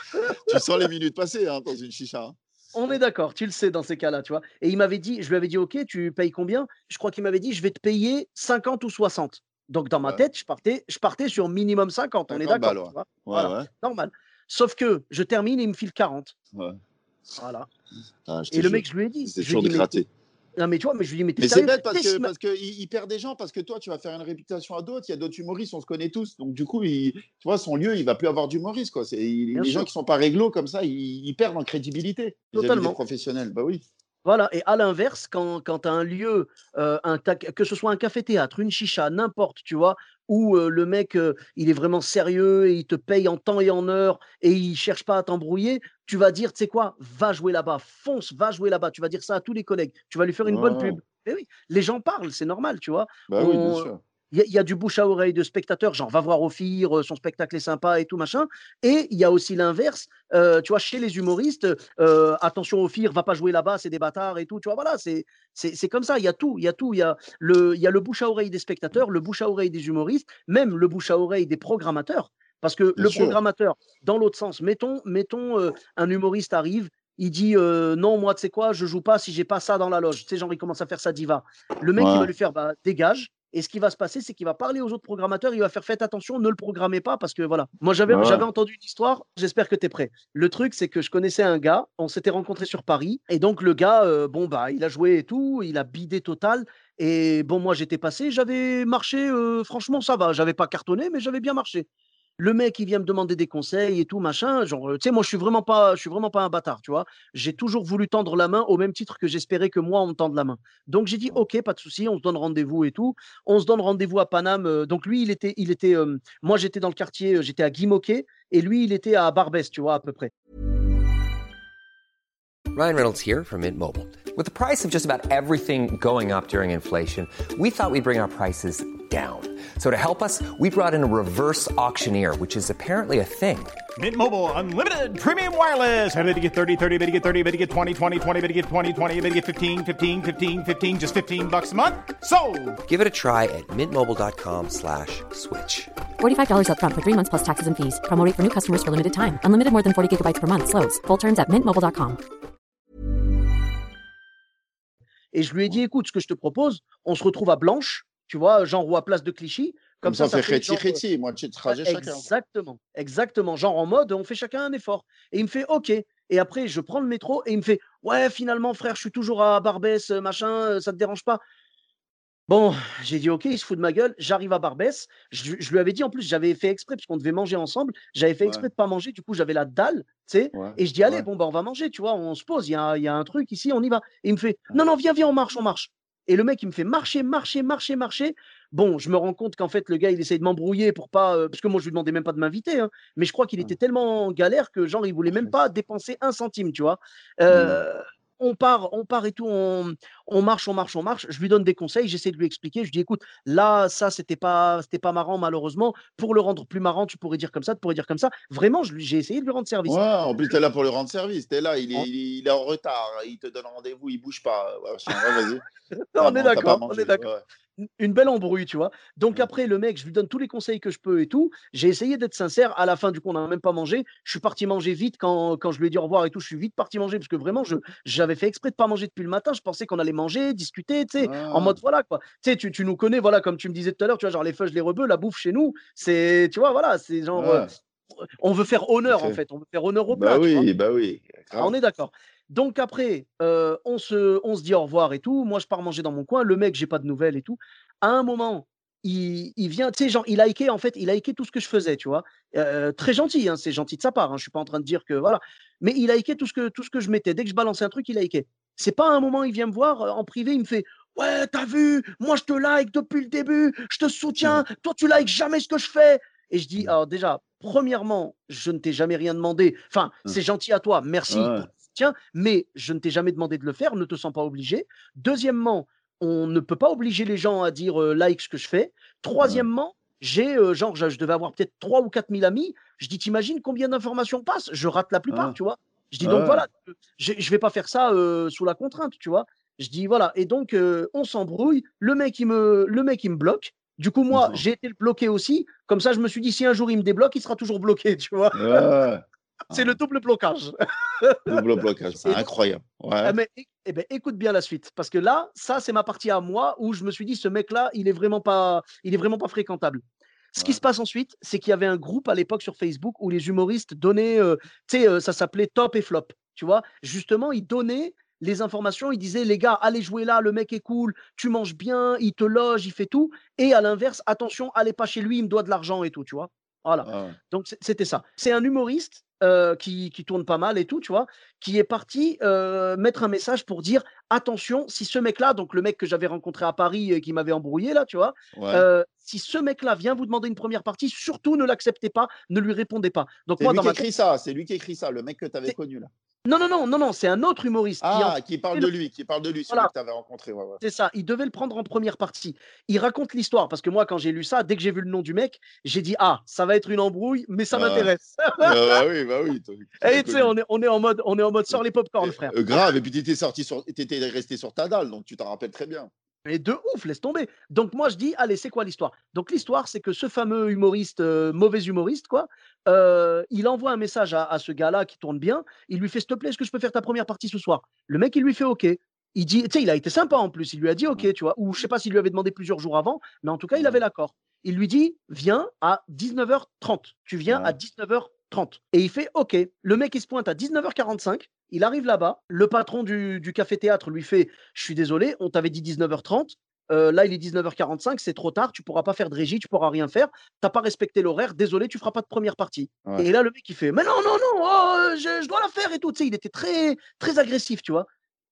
tu sens les minutes passées hein, dans une chicha. hein. On est d'accord, tu le sais dans ces cas-là, tu vois. Et il m'avait dit, je lui avais dit, OK, tu payes combien? Je crois qu'il m'avait dit, je vais te payer 50 ou 60. Donc dans ma Ouais. tête, je partais, je partais sur minimum 50, on est 50 d'accord. Ouais, Voilà. ouais. normal. Sauf que je termine et il me file 40. ouais. Voilà. Ah, Et le mec, je lui ai dit. c'est mais- gratter. Non, mais tu vois, mais je lui ai dit, mais t'es Mais c'est bête parce qu'il parce que il, il perd des gens parce que toi tu vas faire une réputation à d'autres. Il y a d'autres humoristes, on se connaît tous. Donc du coup, il, tu vois, son lieu, il va plus avoir d'humoristes quoi. C'est les sûr. gens qui sont pas réglo comme ça, ils, ils perdent en crédibilité. Totalement. Des professionnels, bah oui. Voilà, et à l'inverse, quand, quand tu as un lieu, euh, un ta- que ce soit un café-théâtre, une chicha, n'importe, tu vois, où euh, le mec, euh, il est vraiment sérieux et il te paye en temps et en heure et il cherche pas à t'embrouiller, tu vas dire, tu sais quoi, va jouer là-bas, fonce, va jouer là-bas. Tu vas dire ça à tous les collègues. Tu vas lui faire une bonne pub. Et oui, les gens parlent, c'est normal, tu vois. Bah oui, bien On- sûr. Il y, a- il y a du bouche à oreille de spectateurs, genre va voir Ophir, euh, son spectacle est sympa et tout machin. Et il y a aussi l'inverse, euh, tu vois, chez les humoristes, euh, attention Ophir, va pas jouer là-bas, c'est des bâtards et tout. Tu vois, voilà, c'est c'est comme ça. Il y a tout, il y a tout. Il y a le il y a le bouche à oreille des spectateurs, le bouche à oreille des humoristes, même le bouche à oreille des programmateurs. Parce que Bien le sûr. programmateur, dans l'autre sens, mettons mettons euh, un humoriste arrive. Il dit euh, non, moi, tu sais quoi, je joue pas si j'ai pas ça dans la loge. Tu sais, genre, il commence à faire sa diva. Le mec, il Ouais. va lui faire bah, dégage. Et ce qui va se passer, c'est qu'il va parler aux autres programmateurs, il va faire faites attention, ne le programmez pas parce que voilà. Moi, j'avais Ouais. j'avais entendu une histoire, j'espère que tu es prêt. Le truc, c'est que je connaissais un gars, on s'était rencontrés sur Paris, et donc le gars, euh, bon, bah, il a joué et tout, il a bidé total, Et bon, moi, j'étais passé, j'avais marché, euh, franchement, ça va. J'avais pas cartonné, mais j'avais bien marché. Le mec, il vient me demander des conseils et tout, machin. Genre, tu sais, moi, je suis vraiment pas, je suis vraiment pas un bâtard, tu vois. J'ai toujours voulu tendre la main au même titre que j'espérais que moi, on me tende la main. Donc, j'ai dit, OK, pas de souci, on se donne rendez-vous et tout. On se donne rendez-vous à Paname. euh, Donc, lui, il était, il était, euh, moi, j'étais dans le quartier, euh, j'étais à Guimauquet et lui, il était à Barbès, tu vois, à peu près. Ryan Reynolds here from Mint Mobile. With the price of just about everything going up during inflation, we thought we'd bring our prices down. So to help us, we brought in a reverse auctioneer, which is apparently a thing. Mint Mobile unlimited premium wireless. Ready to get 30, 30, bit to get 30, bit to get 20, 20, 20, bit to get 20, 20, bit to get 15, 15, 15, 15 just 15 bucks a month. So, Give it a try at mintmobile.com slash switch. $45 upfront for three months plus taxes and fees. Promo rate for new customers for limited time. Unlimited more than 40 gigabytes per month. Slows. Full terms at mintmobile.com. Et je lui ai dit, écoute, ce que je te propose, on se retrouve à Blanche, tu vois, genre ou à Place de Clichy. Comme ça, on fait fait réti réti, moitié de trajet chacun. Exactement, exactement. Genre en mode, on fait chacun un effort. Et il me fait OK. Et après, je prends le métro et il me fait Ouais, finalement, frère, je suis toujours à Barbès, euh, machin, euh, ça te dérange pas? Bon, j'ai dit OK, il se fout de ma gueule. J'arrive à Barbès. Je, je lui avais dit en plus, j'avais fait exprès, parce qu'on devait manger ensemble. J'avais fait exprès Ouais. de pas manger. Du coup, j'avais la dalle, tu sais. Ouais, Et je dis Allez, ouais. bon, bah, on va manger, tu vois, on se pose. Il y a, y a un truc ici, on y va. Et il me fait Non, non, viens, viens, on marche, on marche. Et le mec, il me fait marcher, marcher, marcher, marcher. Bon, je me rends compte qu'en fait, le gars, il essaye de m'embrouiller pour pas. euh, parce que moi, je lui demandais même pas de m'inviter. hein, mais je crois qu'il était tellement en galère que, genre, il voulait même pas dépenser un centime, tu vois. Euh, On part, on part et tout, on, on marche, on marche, on marche. Je lui donne des conseils, j'essaie de lui expliquer. Je lui dis, écoute, là, ça, c'était pas, c'était pas marrant, malheureusement. Pour le rendre plus marrant, tu pourrais dire comme ça, tu pourrais dire comme ça. Vraiment, j'ai essayé de lui rendre service. Ouais, en plus, tu es là pour lui rendre service. Tu es là, il est, En- il est- il est en retard. Il te donne rendez-vous, il bouge pas. Ouais, vrai, vas-y. <laughs> on est d'accord, on est d'accord. Une belle embrouille, tu vois. Donc Mm. après, le mec, je lui donne tous les conseils que je peux et tout. J'ai essayé d'être sincère. À la fin, du coup, on n'a même pas mangé. Je suis parti manger vite quand, quand je lui ai dit au revoir et tout. Je suis vite parti manger parce que vraiment, je, j'avais fait exprès de pas manger depuis le matin. Je pensais qu'on allait manger, discuter, tu sais, en Ah. mode voilà quoi. Tu sais, tu, tu nous connais, voilà, comme tu me disais tout à l'heure, tu vois, genre les feuilles, les rebeux, la bouffe chez nous, c'est, tu vois, voilà, c'est genre, euh, on veut faire honneur en fait. On veut faire honneur au plat. Bah tu vois. oui, bah oui. Ah, on est d'accord. Donc après, euh, on, se, on se dit au revoir et tout. Moi, je pars manger dans mon coin. Le mec, j'ai pas de nouvelles et tout. À un moment, il, il vient, tu sais, genre, il liké, en fait, il liké tout ce que je faisais, tu vois. Euh, très gentil, hein, c'est gentil de sa part. Hein, je suis pas en train de dire que voilà. Mais il a liké tout ce que, tout ce que je mettais. Dès que je balançais un truc, il liké. C'est pas à un moment, il vient me voir euh, en privé, il me fait Ouais, t'as vu, moi je te like depuis le début, je te soutiens, toi tu likes jamais ce que je fais. Et je dis, Mm. alors déjà, premièrement, je ne t'ai jamais rien demandé. Enfin, Mm. c'est gentil à toi, merci Ouais. pour soutien, mais je ne t'ai jamais demandé de le faire, ne te sens pas obligé. Deuxièmement, on ne peut pas obliger les gens à dire euh, like ce que je fais. Troisièmement, j'ai, euh, genre, je, je devais avoir peut-être 3 ou 4 000 amis. Je dis, t'imagines combien d'informations passent? Je rate la plupart, Ouais. tu vois. Je dis, donc voilà, je ne vais pas faire ça euh, sous la contrainte, tu vois. Je dis, voilà. Et donc, on s'embrouille. Le mec, il me, le mec, il me bloque. Du coup, moi, j'ai été bloqué aussi. Comme ça, je me suis dit, si un jour il me débloque, il sera toujours bloqué, <laughs> tu vois. Ouais. C'est le double blocage. Double blocage, c'est <laughs> incroyable. Ouais. Ah, mais é- eh ben, écoute bien la suite, parce que là, ça, c'est ma partie à moi où je me suis dit, ce mec-là, il est vraiment pas, il est vraiment pas fréquentable. Ce qui se passe ensuite, c'est qu'il y avait un groupe à l'époque sur Facebook où les humoristes donnaient, euh, tu sais, euh, ça s'appelait top et flop, tu vois. Justement, ils donnaient les informations, ils disaient, les gars, allez jouer là, le mec est cool, tu manges bien, il te loge, il fait tout. Et à l'inverse, attention, allez pas chez lui, il me doit de l'argent et tout, tu vois. Voilà. Ouais. Donc c'était ça. C'est un humoriste euh, qui, qui tourne pas mal et tout, tu vois, qui est parti euh, mettre un message pour dire attention, si ce mec-là, donc le mec que j'avais rencontré à Paris et qui m'avait embrouillé là, tu vois, Ouais. euh, si ce mec-là vient vous demander une première partie, surtout ne l'acceptez pas, ne lui répondez pas. Donc C'est moi lui dans qui ma écrit ça, c'est lui qui écrit ça, le mec que tu avais connu là. non non non non non, c'est un autre humoriste qui en Ah, qui parle le- de lui, qui parle de lui, celui Voilà. que tu avais rencontré. Ouais, ouais. C'est ça, il devait le prendre en première partie. Il raconte l'histoire, parce que moi, quand j'ai lu ça, dès que j'ai vu le nom du mec, j'ai dit Ah, ça va être une embrouille, mais ça m'intéresse. <laughs> Ah, bah oui, bah oui. Et tu sais, on est, on, est en mode, on est en mode sort les popcorn, frère. euh, grave, et puis tu étais sorti sur, t'étais resté sur ta dalle, donc tu t'en rappelles très bien. Et de ouf, laisse tomber. Donc moi, je dis Allez, c'est quoi l'histoire? Donc l'histoire, c'est que ce fameux humoriste, euh, mauvais humoriste, quoi, euh, il envoie un message à, à ce gars-là qui tourne bien. Il lui fait S'il te plaît, est-ce que je peux faire ta première partie ce soir? Le mec, il lui fait OK. Il dit, tu sais, il a été sympa en plus. Il lui a dit OK, tu vois. Ou je sais pas s'il lui avait demandé plusieurs jours avant, mais en tout cas, il Ouais. avait l'accord. Il lui dit, viens à 19h30. Tu viens à Ouais. 19h30. Et il fait OK. Le mec, il se pointe à 19h45. Il arrive là-bas. Le patron du, du café-théâtre lui fait, je suis désolé, on t'avait dit 19h30. euh, là, il est 19h45, c'est trop tard, tu pourras pas faire de régie, tu pourras rien faire, t'as pas respecté l'horaire, désolé, tu feras pas de première partie. Ouais. Et là, le mec, il fait, mais non, non, non, oh, euh, je, je dois la faire et tout. Tu sais, il était très, très agressif, tu vois.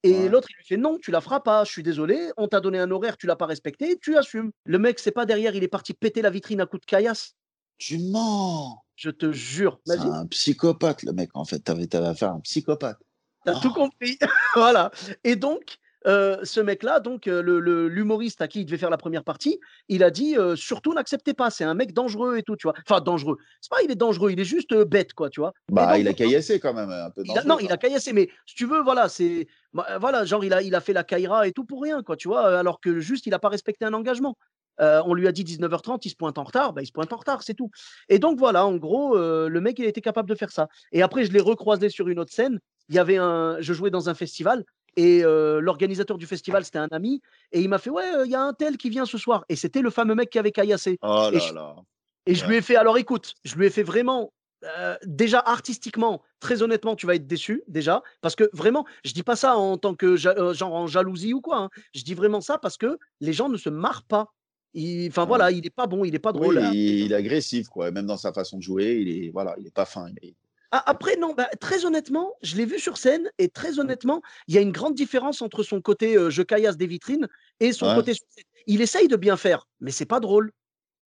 Et Ouais. l'autre, il lui fait, non, tu la feras pas, je suis désolé, on t'a donné un horaire, tu l'as pas respecté, tu assumes. Le mec, c'est pas derrière, il est parti péter la vitrine à coups de caillasse. Tu mens. Je te jure. C'est un psychopathe, le mec, en fait. T'avais t'avais affaire à un psychopathe. T'as tout compris. <laughs> voilà. Et donc, euh, ce mec-là, donc euh, l'humoriste à qui il devait faire la première partie, il a dit euh, surtout n'acceptez pas, c'est un mec dangereux et tout, tu vois. Enfin, dangereux. C'est pas il est dangereux, il est juste bête, quoi, tu vois. Bah, donc, il a caillassé quand même, un peu il a- non, il a même. caillassé, mais si tu veux, voilà, c'est. bah, Voilà, genre, il a, il a fait la caïra et tout pour rien, quoi, tu vois, alors que juste, il n'a pas respecté un engagement. Euh, on lui a dit 19h30, il se pointe en retard, bah, il se pointe en retard, c'est tout. Et donc, voilà, en gros, euh, le mec, il était capable de faire ça. Et après, je l'ai recroisé sur une autre scène. Il y avait un. Je jouais dans un festival. Et euh, l'organisateur du festival, c'était un ami. Et il m'a fait Ouais, il y a un tel qui vient ce soir. Et c'était le fameux mec qui avait caillassé. Oh Et là je- là. et je lui ai fait, alors écoute, je lui ai fait vraiment, euh, déjà artistiquement, très honnêtement, tu vas être déçu, déjà, parce que vraiment, je dis pas ça en tant que, ja- euh, genre en jalousie ou quoi, hein. je dis vraiment ça parce que les gens ne se marrent pas. Il- Enfin voilà, il est pas bon, il est pas Oui, drôle. il, il est agressif, quoi. Même dans sa façon de jouer, il est, voilà, il est pas fin. il est- Ah, après, non, bah, très honnêtement, je l'ai vu sur scène et très honnêtement, il y a une grande différence entre son côté euh, je caillasse des vitrines et son Ouais. côté. Il essaye de bien faire, mais c'est pas drôle.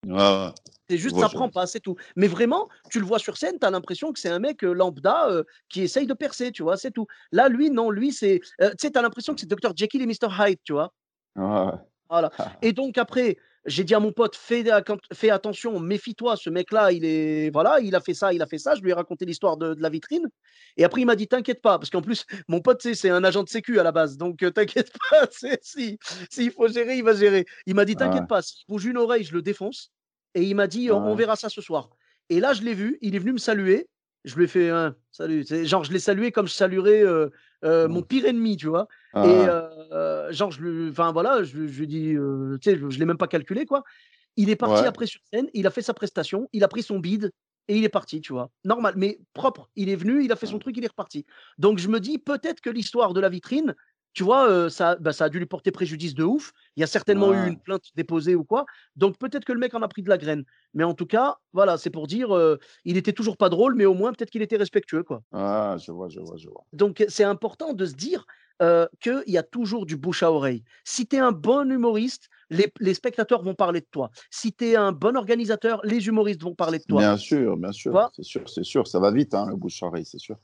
Ouais. C'est juste, ça prend pas, c'est tout. Mais vraiment, tu le vois sur scène, tu as l'impression que c'est un mec euh, lambda euh, qui essaye de percer, tu vois, c'est tout. Là, lui, non, lui, c'est. tu sais, tu as l'impression que c'est Dr. Jekyll et Mr. Hyde, tu vois. Ouais. Voilà. <laughs> Et donc, après, j'ai dit à mon pote, fais, ac- fais attention, méfie-toi, ce mec-là, il est. Voilà, il a fait ça, il a fait ça. Je lui ai raconté l'histoire de, de la vitrine. Et après, il m'a dit, t'inquiète pas, parce qu'en plus, <laughs> mon pote, c'est un agent de sécu à la base. Donc, euh, t'inquiète <laughs> pas, c'est- si s'il faut gérer, il va gérer. Il m'a dit, t'inquiète Ouais. pas, si je bouge une oreille, je le défonce. Et il m'a dit, on, Ouais. verra ça ce soir. Et là, je l'ai vu, il est venu me saluer. Je lui ai fait un salut. Genre, je l'ai salué comme je saluerais euh, euh, mon Ouais. pire ennemi, tu vois? Et euh, genre, je lui, enfin voilà, je, lui dis, euh, tu sais, je, je l'ai même pas calculé, quoi. Il est parti Ouais. après sur scène, il a fait sa prestation, il a pris son bide et il est parti, tu vois. Normal, mais propre. Il est venu, il a fait son Ouais. truc, il est reparti. Donc, je me dis, peut-être que l'histoire de la vitrine, tu vois, euh, ça, bah, ça a dû lui porter préjudice de ouf. Il y a certainement eu une plainte déposée ou quoi. Donc, peut-être que le mec en a pris de la graine. Mais en tout cas, voilà, c'est pour dire, euh, il était toujours pas drôle, mais au moins, peut-être qu'il était respectueux, quoi. Ah, je vois, je vois, je vois. Donc, c'est important de se dire euh, qu'il y a toujours du bouche à oreille. Si tu es un bon humoriste, les, les spectateurs vont parler de toi. Si tu es un bon organisateur, les humoristes vont parler de toi. Bien sûr, bien sûr. C'est sûr, c'est sûr. Ça va vite, hein, le bouche-oreille, c'est sûr.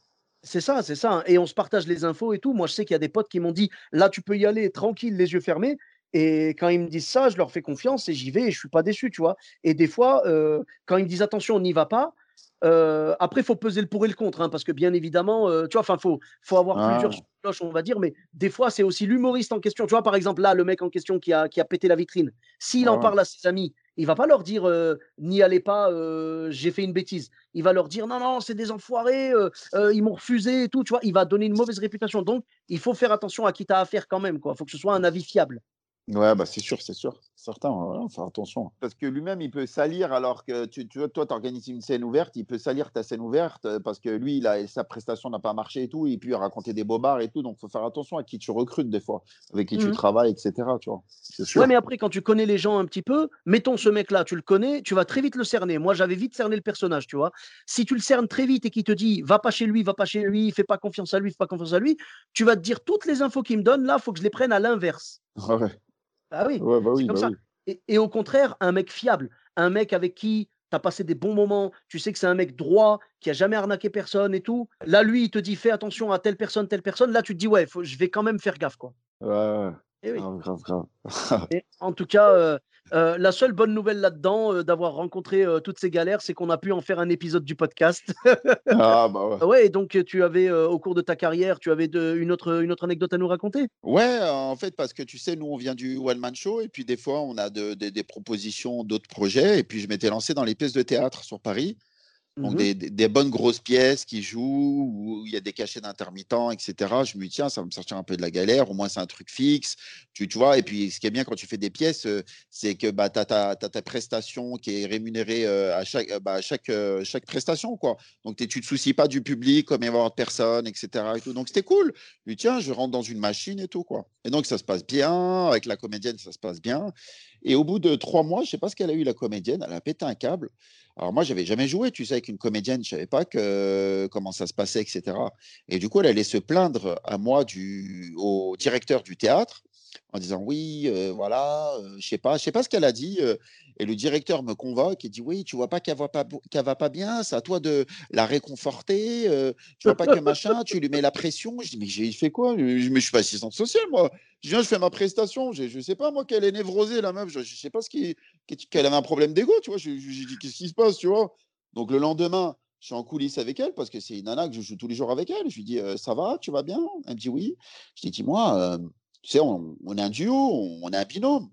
C'est ça, c'est ça. hein. Et on se partage les infos et tout. Moi, je sais qu'il y a des potes qui m'ont dit là, tu peux y aller tranquille, les yeux fermés. Et quand ils me disent ça, je leur fais confiance et j'y vais et je suis pas déçu, tu vois. Et des fois, euh, quand ils me disent attention, on n'y va pas. euh, après, il faut peser le pour et le contre, hein, parce que bien évidemment, euh, tu vois, enfin, faut, faut avoir Ah. plusieurs cloches, on va dire, mais des fois, c'est aussi l'humoriste en question. Tu vois, par exemple, là, le mec en question qui a, qui a pété la vitrine, s'il Ah en parle à ses amis, il va pas leur dire n'y allez pas, j'ai fait une bêtise. Il va leur dire non, non, c'est des enfoirés, ils m'ont refusé et tout, tu vois, il va donner une mauvaise réputation. Donc, il faut faire attention à qui tu as affaire quand même. Il faut que ce soit un avis fiable. Ouais, bah c'est sûr, c'est sûr. Certain, faut faire attention. Parce que lui-même, il peut salir alors que tu, tu vois, toi, tu organises une scène ouverte, il peut salir ta scène ouverte euh, parce que lui, il a, sa prestation n'a pas marché et tout, et puis raconter des bobards et tout. Donc, faut faire attention à qui tu recrutes des fois, avec qui tu Mhm. travailles, etc. Tu vois, c'est sûr. Ouais, mais après, quand tu connais les gens un petit peu, mettons ce mec-là, tu le connais, tu vas très vite le cerner. Moi, j'avais vite cerné le personnage, tu vois. Si tu le cernes très vite et qu'il te dit va pas chez lui, va pas chez lui, fais pas confiance à lui, fais pas confiance à lui, tu vas te dire toutes les infos qu'il me donne, là, faut que je les prenne à l'inverse. <laughs> Ouais, Ah oui. ouais, bah C'est comme bah ça. oui. Et, et au contraire, un mec fiable, un mec avec qui tu as passé des bons moments, tu sais que c'est un mec droit, qui a jamais arnaqué personne et tout. Là, lui, il te dit fais attention à telle personne, telle personne. Là, tu te dis ouais, faut, je vais quand même faire gaffe, quoi. Ouais, ouais. Eh oui. Grave, grave, grave. <laughs> Et en tout cas, euh, euh, la seule bonne nouvelle là-dedans, euh, d'avoir rencontré euh, toutes ces galères, c'est qu'on a pu en faire un épisode du podcast. Ah, bah <laughs> ouais. ouais, et donc tu avais, au cours de ta carrière, tu avais de- une, autre, une autre anecdote à nous raconter? Ouais, en fait, parce que tu sais, nous, on vient du One Man Show, et puis des fois, on a de- de- des propositions d'autres projets, et puis je m'étais lancé dans les pièces de théâtre sur Paris. Donc Mhm. des, des- des bonnes grosses pièces qui jouent, où il y a des cachets d'intermittents, etc. Je me dis, tiens, ça va me sortir un peu de la galère, au moins c'est un truc fixe, tu, tu vois. Et puis ce qui est bien quand tu fais des pièces, euh, c'est que bah, tu as, ta prestation qui est rémunérée euh, à chaque, bah, chaque, euh, chaque prestation. Quoi. Donc tu ne te soucies pas du public, comme il va y avoir de personnes, etc. Et tout. Donc c'était cool. Je dis, tiens, je rentre dans une machine et tout. Quoi. Et donc ça se passe bien, avec la comédienne, ça se passe bien. Et au bout de trois mois, je sais pas ce qu'elle a eu, la comédienne, elle a pété un câble. Alors moi, j'avais jamais joué, tu sais, avec une comédienne, je savais pas que, comment ça se passait, etc. Et du coup, elle allait se plaindre à moi, du, au directeur du théâtre, en disant oui, euh, voilà, euh, je sais pas, je sais pas ce qu'elle a dit. euh, et le directeur me convoque et dit oui, tu vois pas qu'elle va va pas bien, c'est à toi de la réconforter. euh, tu vois pas que machin, tu lui mets la pression. Je dis mais j'ai fait quoi? Mais je suis pas assistante sociale moi. Je viens, je fais ma prestation. Je, je sais pas moi qu'elle est névrosée la meuf. Je, je sais pas ce qui, qu'elle avait un problème d'ego, tu vois. J'ai dit qu'est-ce qui se passe, tu vois. Donc le lendemain, je suis en coulisses avec elle parce que c'est une nana que je joue tous les jours avec elle. Je lui dis euh, ça va, tu vas bien? Elle me dit oui. Je dis dis-moi, euh, tu sais, on, on est un duo, on, on est un binôme.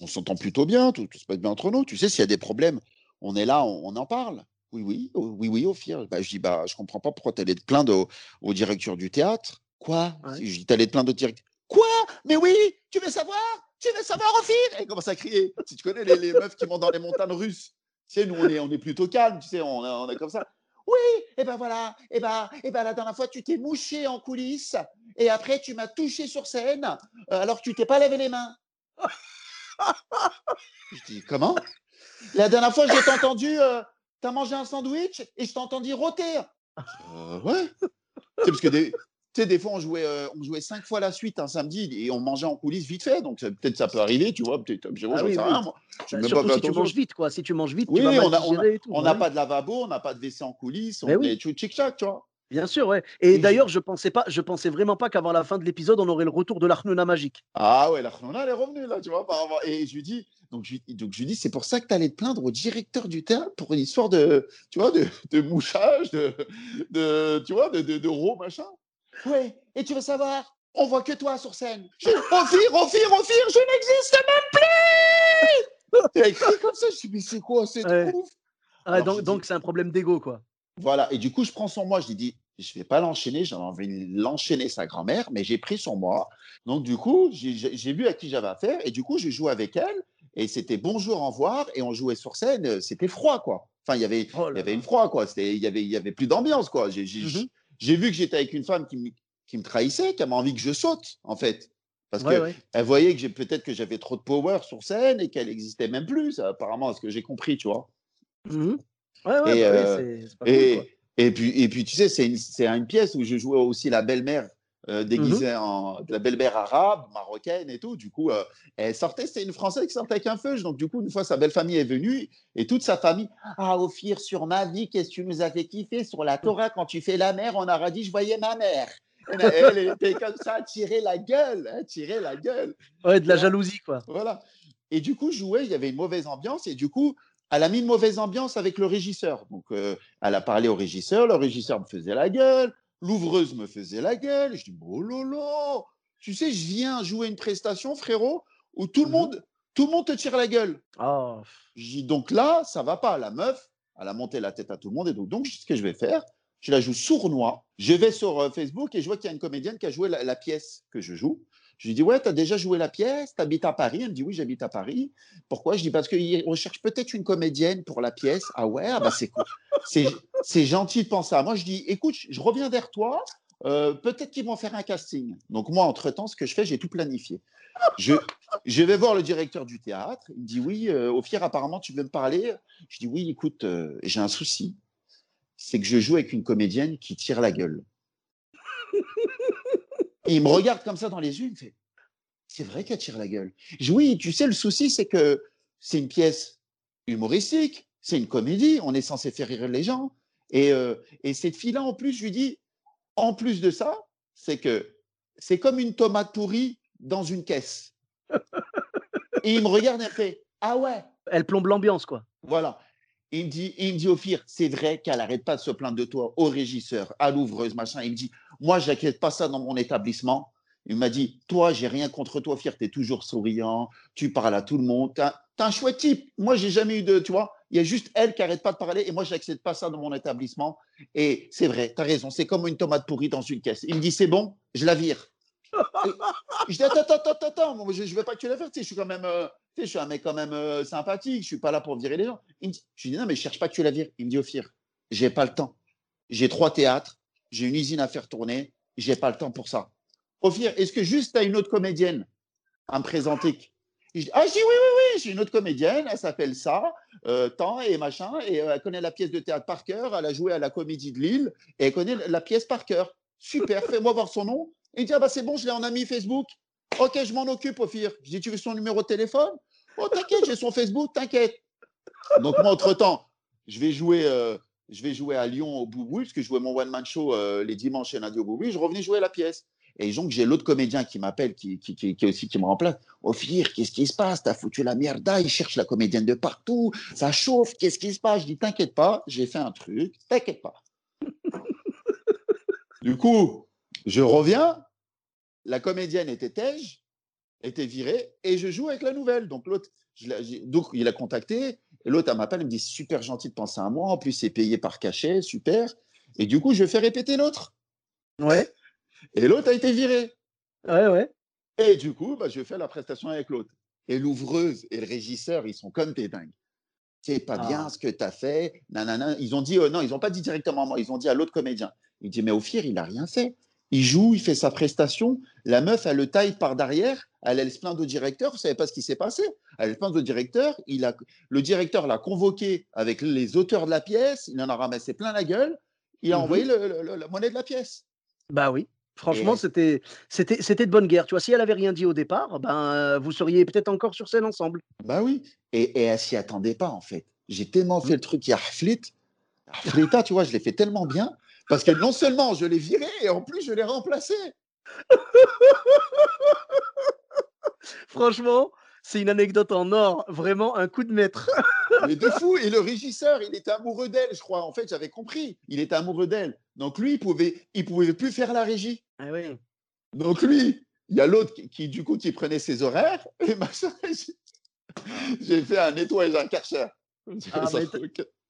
On s'entend plutôt bien, tout, tout se passe bien entre nous. Tu sais, s'il y a des problèmes, on est là, on, on en parle. Oui, oui, oui, oui, au pire. Bah, je dis, bah, je comprends pas pourquoi tu allais te plaindre au, au directeur du théâtre. Quoi? Ouais. Je dis, t'allais te plaindre au directeur. Quoi? Mais oui, tu veux savoir? Tu veux savoir, Ophir Et elle commence à crier. Si tu connais les, les meufs qui montent dans les montagnes russes, tu sais, nous, on est, on est plutôt calme, tu sais, on, est- on est comme ça. Oui, et ben voilà, et ben, et ben la dernière fois, tu t'es mouché en coulisses, et après, tu m'as touché sur scène, euh, alors que tu t'es pas lavé les mains. Je dis, comment? La dernière fois, je t'ai entendu, euh, t'as mangé un sandwich et je t'ai entendu rôter. Euh, ouais. Tu sais, parce que des, tu sais, des fois, on jouait, euh, on jouait cinq fois la suite un samedi et on mangeait en coulisses vite fait. Donc, peut-être ça peut arriver, tu vois. Peut-être, je Ah oui, rien, moi. Bah, même surtout fait si tu manges vite, quoi. Si tu manges vite, Oui, tu vas mal on on. On n'a ouais. pas de lavabo, on n'a pas de WC en coulisses, on Mais oui. est tchic-tchac, tu vois. Bien sûr, ouais. Et d'ailleurs, je pensais pas, je pensais vraiment pas qu'avant la fin de l'épisode, on aurait le retour de l'Arnona magique. Ah ouais, la Rnona, elle est revenue là, tu vois. par Et je lui dis, donc je, lui- donc je lui dis, c'est pour ça que tu allais te plaindre au directeur du théâtre pour une histoire de, tu vois, de, de mouchage, de, de, tu vois, de, de, de ro, machin. Ouais, et tu veux savoir, on voit que toi sur scène. Je, Ophir, Ophir, Ophir, je n'existe même plus Et elle crie comme ça, je dis, mais c'est quoi, c'est Ouais. ouf. Ah, Alors, donc c'est un problème d'ego, quoi. Voilà, et du coup, je prends sur moi, je lui dis, je vais pas l'enchaîner, j'avais envie de l'enchaîner sa grand-mère, mais j'ai pris sur moi. Donc, du coup, j'ai- vu à qui j'avais affaire, et du coup, j'ai joué avec elle, et c'était bonjour, au revoir, et on jouait sur scène, c'était froid, quoi. Enfin, il y avait, Oh il y avait une froid, quoi. Il y avait, il y avait plus d'ambiance, quoi. J'ai Mhm. j'ai vu que j'étais avec une femme qui, me- qui me trahissait, qui avait envie que je saute, en fait. Parce Ouais, que ouais. elle voyait que peut-être que j'avais trop de power sur scène et qu'elle n'existait même plus, ça, apparemment, à ce que j'ai compris, tu vois. Mhm. Ouais, ouais, Et, bah oui, euh, c'est- c'est pas cool, Et, quoi. et, puis, et puis, tu sais, c'est une, c'est une pièce où je jouais aussi la belle-mère euh, déguisée Mhm. en la belle-mère arabe, marocaine et tout. Du coup, euh, elle sortait, c'était une Française qui sortait avec un feu. Donc, du coup, une fois, sa belle famille est venue et toute sa famille. Ah, Ophir, sur ma vie, qu'est-ce que tu nous as fait kiffer sur la Torah quand tu fais la mer On a dit, je voyais ma mère. Et Elle, était comme ça, tirer la gueule, hein, tirer la gueule. Ouais, de la jalousie, quoi. Voilà. Et du coup, je jouais, il y avait une mauvaise ambiance. Et du coup, elle a mis une mauvaise ambiance avec le régisseur. Donc, euh, elle a parlé au régisseur. Le régisseur me faisait la gueule. L'ouvreuse me faisait la gueule. Et je dis, oh lolo, tu sais, je viens jouer une prestation, frérot, où tout le Mhm. monde, tout le monde te tire la gueule. Oh. Je dis, donc là, ça va pas. La meuf, elle a monté la tête à tout le monde. Et donc, donc ce que je vais faire, je la joue sournois. Je vais sur euh, Facebook et je vois qu'il y a une comédienne qui a joué la, la pièce que je joue. Je lui dis, ouais, tu as déjà joué la pièce, tu habites à Paris. Elle me dit, oui, j'habite à Paris. Pourquoi? Je dis, parce qu'ils recherchent peut-être une comédienne pour la pièce. Ah ouais, ah bah c'est cool. C'est gentil de penser à moi. Je dis, écoute, je reviens vers toi. Euh, peut-être qu'ils vont faire un casting. Donc moi, entre-temps, ce que je fais, j'ai tout planifié. Je, vais voir le directeur du théâtre. Il me dit, oui, euh, au apparemment, tu veux me parler? Je dis, oui, écoute, euh, j'ai un souci. C'est que je joue avec une comédienne qui tire la gueule. Et il me regarde comme ça dans les yeux, il me fait C'est vrai qu'elle tire la gueule. Je dis Oui, tu sais, le souci, c'est que c'est une pièce humoristique, c'est une comédie, on est censé faire rire les gens. Et, euh, et cette fille-là, en plus, je lui dis En plus de ça, c'est que c'est comme une tomate pourrie dans une caisse. Et il me regarde et fait Ah ouais, Elle plombe l'ambiance, quoi. voilà. Il me dit, il me dit Ophir, c'est vrai qu'elle n'arrête pas de se plaindre de toi au régisseur, à l'ouvreuse, machin. Il me dit, moi, j'inquiète pas ça dans mon établissement. Il m'a dit, toi, j'ai rien contre toi, Ophir, tu es toujours souriant, tu parles à tout le monde, T'as un chouette type. Moi, j'ai jamais eu de, tu vois, il y a juste elle qui arrête pas de parler et moi, j'accepte pas ça dans mon établissement. Et c'est vrai, tu as raison, c'est comme une tomate pourrie dans une caisse. Il me dit, c'est bon, je la vire. <laughs> Et je dis, attends, attends, attends, attends, je, je veux pas que tu la vires, tu sais, je suis quand même, euh, tu je suis un mec quand même euh, sympathique, je suis pas là pour virer les gens. Je lui dis, non, mais je cherche pas que tu la vires. Il me dit, Ophir, j'ai pas le temps. J'ai trois théâtres, j'ai une usine à faire tourner, j'ai pas le temps pour ça. Ophir, est-ce que juste tu as une autre comédienne à me présenter? Je dis, ah, je dis, oui, oui, oui, j'ai une autre comédienne, elle s'appelle ça, euh, tant et machin, et euh, elle connaît la pièce de théâtre par cœur, elle a joué à la Comédie de Lille, et elle connaît la pièce par cœur. Super, fais-moi voir son nom. Il dit, ah bah c'est bon, je l'ai en ami Facebook. Ok, je m'en occupe, Ophir. Je dis, tu veux son numéro de téléphone? Oh, t'inquiète, j'ai son Facebook, t'inquiète. Donc moi, entre-temps, je vais jouer... euh, je vais jouer à Lyon au Bouboui, parce que je jouais mon one-man show euh, les dimanches chez Nadia au Bouboui. Je revenais jouer la pièce. Et donc, j'ai l'autre comédien qui m'appelle, qui, qui, qui, qui aussi qui me remplace. Ophir, qu'est-ce qui se passe? T'as foutu la merde il cherche la comédienne de partout, ça chauffe, qu'est-ce qui se passe? Je dis, t'inquiète pas, j'ai fait un truc, t'inquiète pas. du coup, je reviens, la comédienne était tège, était virée, et je joue avec la nouvelle. Donc, l'autre, donc il a contacté, et l'autre, elle m'appelle, elle me dit, super gentil de penser à moi, en plus, c'est payé par cachet, super. Et du coup, je fais répéter l'autre. Ouais, Et l'autre a été viré. ouais, ouais. Et du coup, bah, je fais la prestation avec l'autre. Et l'ouvreuse et le régisseur, ils sont comme des dingues. C'est pas bien Ah. ce que tu as fait. Nanana. Ils ont dit, euh, non, ils n'ont pas dit directement à moi, ils ont dit à l'autre comédien. Il dit, mais au fir, il n'a rien fait. Il joue, il fait sa prestation. La meuf, elle le taille par derrière. Elle, elle se plaint au directeur. Vous savez pas ce qui s'est passé Elle se plaint au directeur. Il a, le directeur l'a convoqué avec les auteurs de la pièce. Il en a ramassé plein la gueule. Il a Mhm. envoyé le- le- le- la monnaie de la pièce. Bah oui. Franchement, Et- c'était, c'était, c'était de bonne guerre. Tu vois, si elle avait rien dit au départ, ben, euh, vous seriez peut-être encore sur scène ensemble. Bah oui. Et, et elle s'y attendait pas, en fait. J'ai tellement Mmh. fait le truc, il y a Flit. Flita, tu vois, je l'ai fait tellement bien. Parce que non seulement je l'ai viré, et en plus je l'ai remplacé. <laughs> Franchement, c'est une anecdote en or. Vraiment un coup de maître. Mais de <laughs> fou. Et le régisseur, il était amoureux d'elle, je crois. En fait, j'avais compris. Il était amoureux d'elle. Donc lui, il pouvait, il pouvait plus faire la régie. Ah oui. Donc lui, il y a l'autre qui, qui, du coup, qui prenait ses horaires. Et machin, <laughs> j'ai- j'ai fait un nettoyage à Karcher. Ah,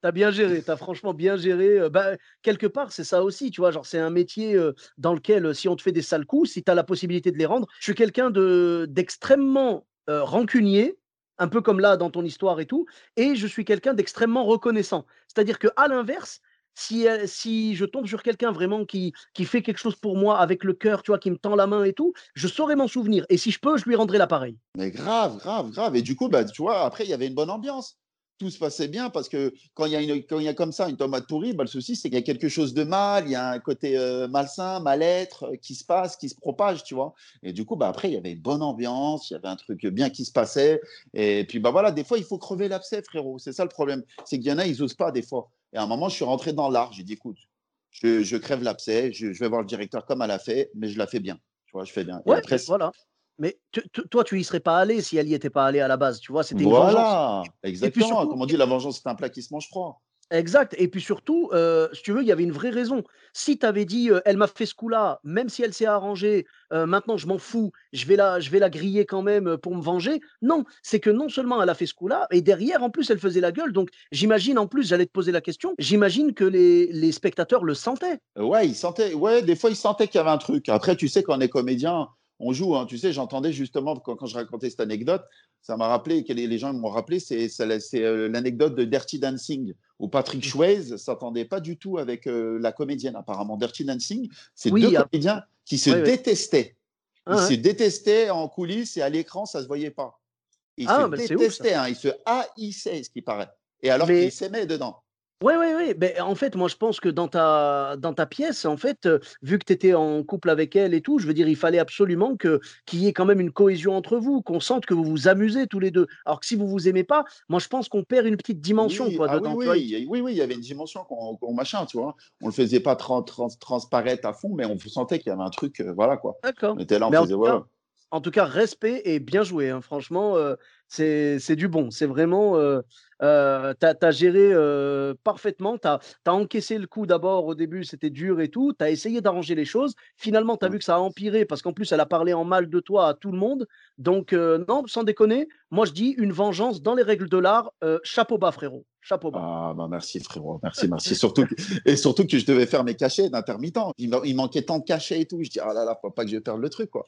T'as bien géré, t'as franchement bien géré. euh, Bah, quelque part, c'est ça aussi, tu vois. Genre, c'est un métier euh, dans lequel, euh, si on te fait des sales coups, si tu as la possibilité de les rendre, je suis quelqu'un de d'extrêmement rancunier, un peu comme là dans ton histoire et tout, et je suis quelqu'un d'extrêmement reconnaissant. C'est-à-dire que à l'inverse, si, si je tombe sur quelqu'un vraiment qui, qui fait quelque chose pour moi avec le cœur, tu vois, qui me tend la main et tout, je saurais m'en souvenir. Et si je peux, je lui rendrai l'appareil. Mais grave, grave, grave. Et du coup, bah, tu vois, après, il y avait une bonne ambiance. Tout se passait bien parce que quand il y a, une, quand il y a comme ça une tomate pourrie, bah, le souci, c'est qu'il y a quelque chose de mal, il y a un côté euh, malsain, mal-être euh, qui se passe, qui se propage, tu vois. Et du coup, bah, après, il y avait une bonne ambiance, il y avait un truc bien qui se passait. Et puis, bah, voilà, des fois, il faut crever l'abcès, frérot. C'est ça le problème. C'est qu'il y en a, ils osent pas des fois. Et à un moment, je suis rentré dans l'art. J'ai dit, écoute, je, je crève l'abcès, je, je vais voir le directeur comme elle a fait, mais je la fais bien. Tu vois, je fais bien. Et Ouais, après, voilà. Mais toi, tu y serais pas allé si elle y était pas allée à la base, tu vois. C'était une vengeance. Voilà, exactement. surtout- Comme on dit, la vengeance, c'est un plat qui se mange froid. Exact. Et puis surtout, euh, si tu veux, il y avait une vraie raison. Si tu avais dit, euh, elle m'a fait ce coup-là, même si elle s'est arrangée, euh, maintenant je m'en fous, je vais, la, je vais la griller quand même pour me venger. Non, c'est que non seulement elle a fait ce coup-là, et derrière, en plus, elle faisait la gueule. Donc j'imagine, en plus, j'allais te poser la question, j'imagine que les, les spectateurs le sentaient. Ouais, il sentait, ouais, des fois, il sentait qu'il y avait un truc. Après, tu sais, quand on est comédien, on joue. hein. Tu sais, j'entendais justement, quand, quand je racontais cette anecdote, ça m'a rappelé, que les, gens m'ont rappelé, c'est euh, l'anecdote de Dirty Dancing, où Patrick. Swayze s'entendait pas du tout avec euh, la comédienne, apparemment. Dirty Dancing, c'est Oui, deux ah. comédiens qui se détestaient. Ils Hein, se hein. détestaient en coulisses et à l'écran, ça se voyait pas. Ils Ah, se bah, ouf, ça. détestaient, hein, ils se haïssaient, ce qui paraît. Et alors Mais- qu'ils s'aimaient dedans. Oui, oui, oui. Ben, en fait, moi, je pense que dans ta, dans ta pièce, en fait, euh, vu que tu étais en couple avec elle et tout, je veux dire, il fallait absolument que, qu'il y ait quand même une cohésion entre vous, qu'on sente que vous vous amusez tous les deux. Alors que si vous vous aimez pas, moi, je pense qu'on perd une petite dimension, Oui, quoi, ah dedans. oui, oui, il y a- oui, oui, il y avait une dimension qu'on qu'on machin, tu vois. On le faisait pas tran- trans- transparaître à fond, mais on sentait qu'il y avait un truc, euh, voilà quoi. D'accord. On était là, on Mais en faisait tout cas, voilà. En tout cas, respect et bien joué. hein. Franchement, euh, c'est du bon. C'est vraiment, heu heu, tu as géré, heu, parfaitement. Tu as encaissé le coup d'abord au début, c'était dur et tout. Tu as essayé d'arranger les choses. Finalement, tu as Mmh. vu que ça a empiré parce qu'en plus, elle a parlé en mal de toi à tout le monde. Donc heu, non, sans déconner, moi je dis une vengeance dans les règles de l'art, chapeau bas frérot, chapeau bas. Ah bah merci frérot, merci, merci. Surtout que et surtout que je devais faire mes cachets d'intermittent. Il manquait tant de cachets et tout. Je dis: «Ah là là, faut pas que je perde le truc, quoi».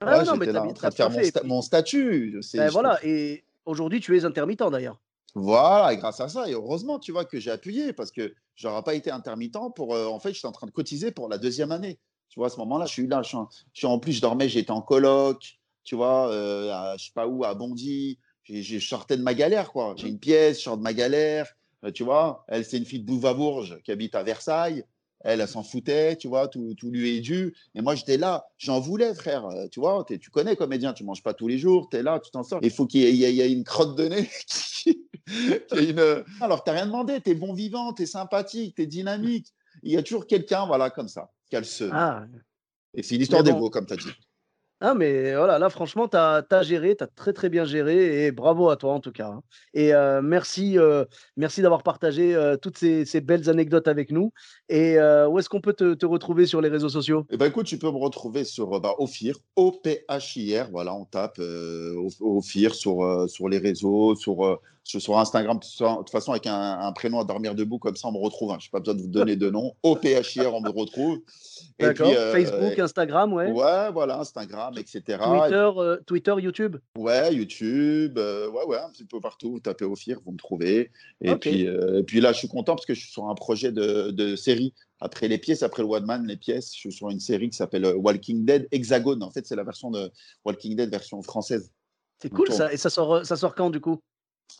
Ah Ouais, non, mais là en train de faire mon sta statut. Je voilà et aujourd'hui tu es intermittent d'ailleurs. Voilà et grâce à ça et heureusement, tu vois, que j'ai appuyé parce que j'aurais pas été intermittent pour, heu, en fait, j'étais en train de cotiser pour la deuxième année. Tu vois, à ce moment-là, je suis là, je suis en je suis en plus, je dormais, j'étais en coloc, tu vois, heu, à je sais pas où, à Bondy. Je sortais de ma galère, quoi. J'ai une pièce, je sors de ma galère, heu, tu vois? Elle, c'est une fille de Bouvard-Bourges qui habite à Versailles. Elle, elle s'en foutait, tu vois? Tout tout lui est dû et moi, j'étais là, j'en voulais frère, heu, tu vois? Tu tu connais comédien, tu manges pas tous les jours, tu es là, tu t'en sors. Il faut qu'il y ait y y une crotte de nez <laughs> qui une, heu alors tu rien demandé, tu es bon vivant, tu es sympathique, tu es dynamique. Il y a toujours quelqu'un, voilà, comme ça, qui a le seum Ah, et c'est une mais histoire bon d'ego, comme tu as dit. Ah mais voilà, là franchement tu as géré, tu as très, très bien géré et bravo à toi en tout cas, hein et heu, merci, heu, merci d'avoir partagé, heu, toutes ces ces belles anecdotes avec nous et où est-ce qu'on peut te te retrouver sur les réseaux sociaux? Eh ben, écoute, tu peux me retrouver sur, bah, Ophir, O-P-H-I-R, voilà, on tape, Ophir sur, sur les réseaux, sur, heu, sur sur Instagram. De toute façon, avec un un prénom à dormir debout, comme ça, on me retrouve, hein. J'ai pas besoin de vous donner de nom. O-P-H-I-R, on me retrouve D'accord, heu Facebook, Instagram, ouais. ouais, voilà, Instagram et cetera et Twitter, heu, Twitter, YouTube? Ouais, YouTube, heu, ouais, ouais, un petit peu partout. Vous tapez Ophir, vous me trouvez et puis, et puis là, je suis content parce que je suis sur un projet de de série. Après les pièces, après le one man, les pièces, je suis sur une série qui s'appelle, Walking Dead Hexagone. En fait, c'est la version de Walking Dead version française. C'est cool ça et ça sort, heu, ça sort quand du coup?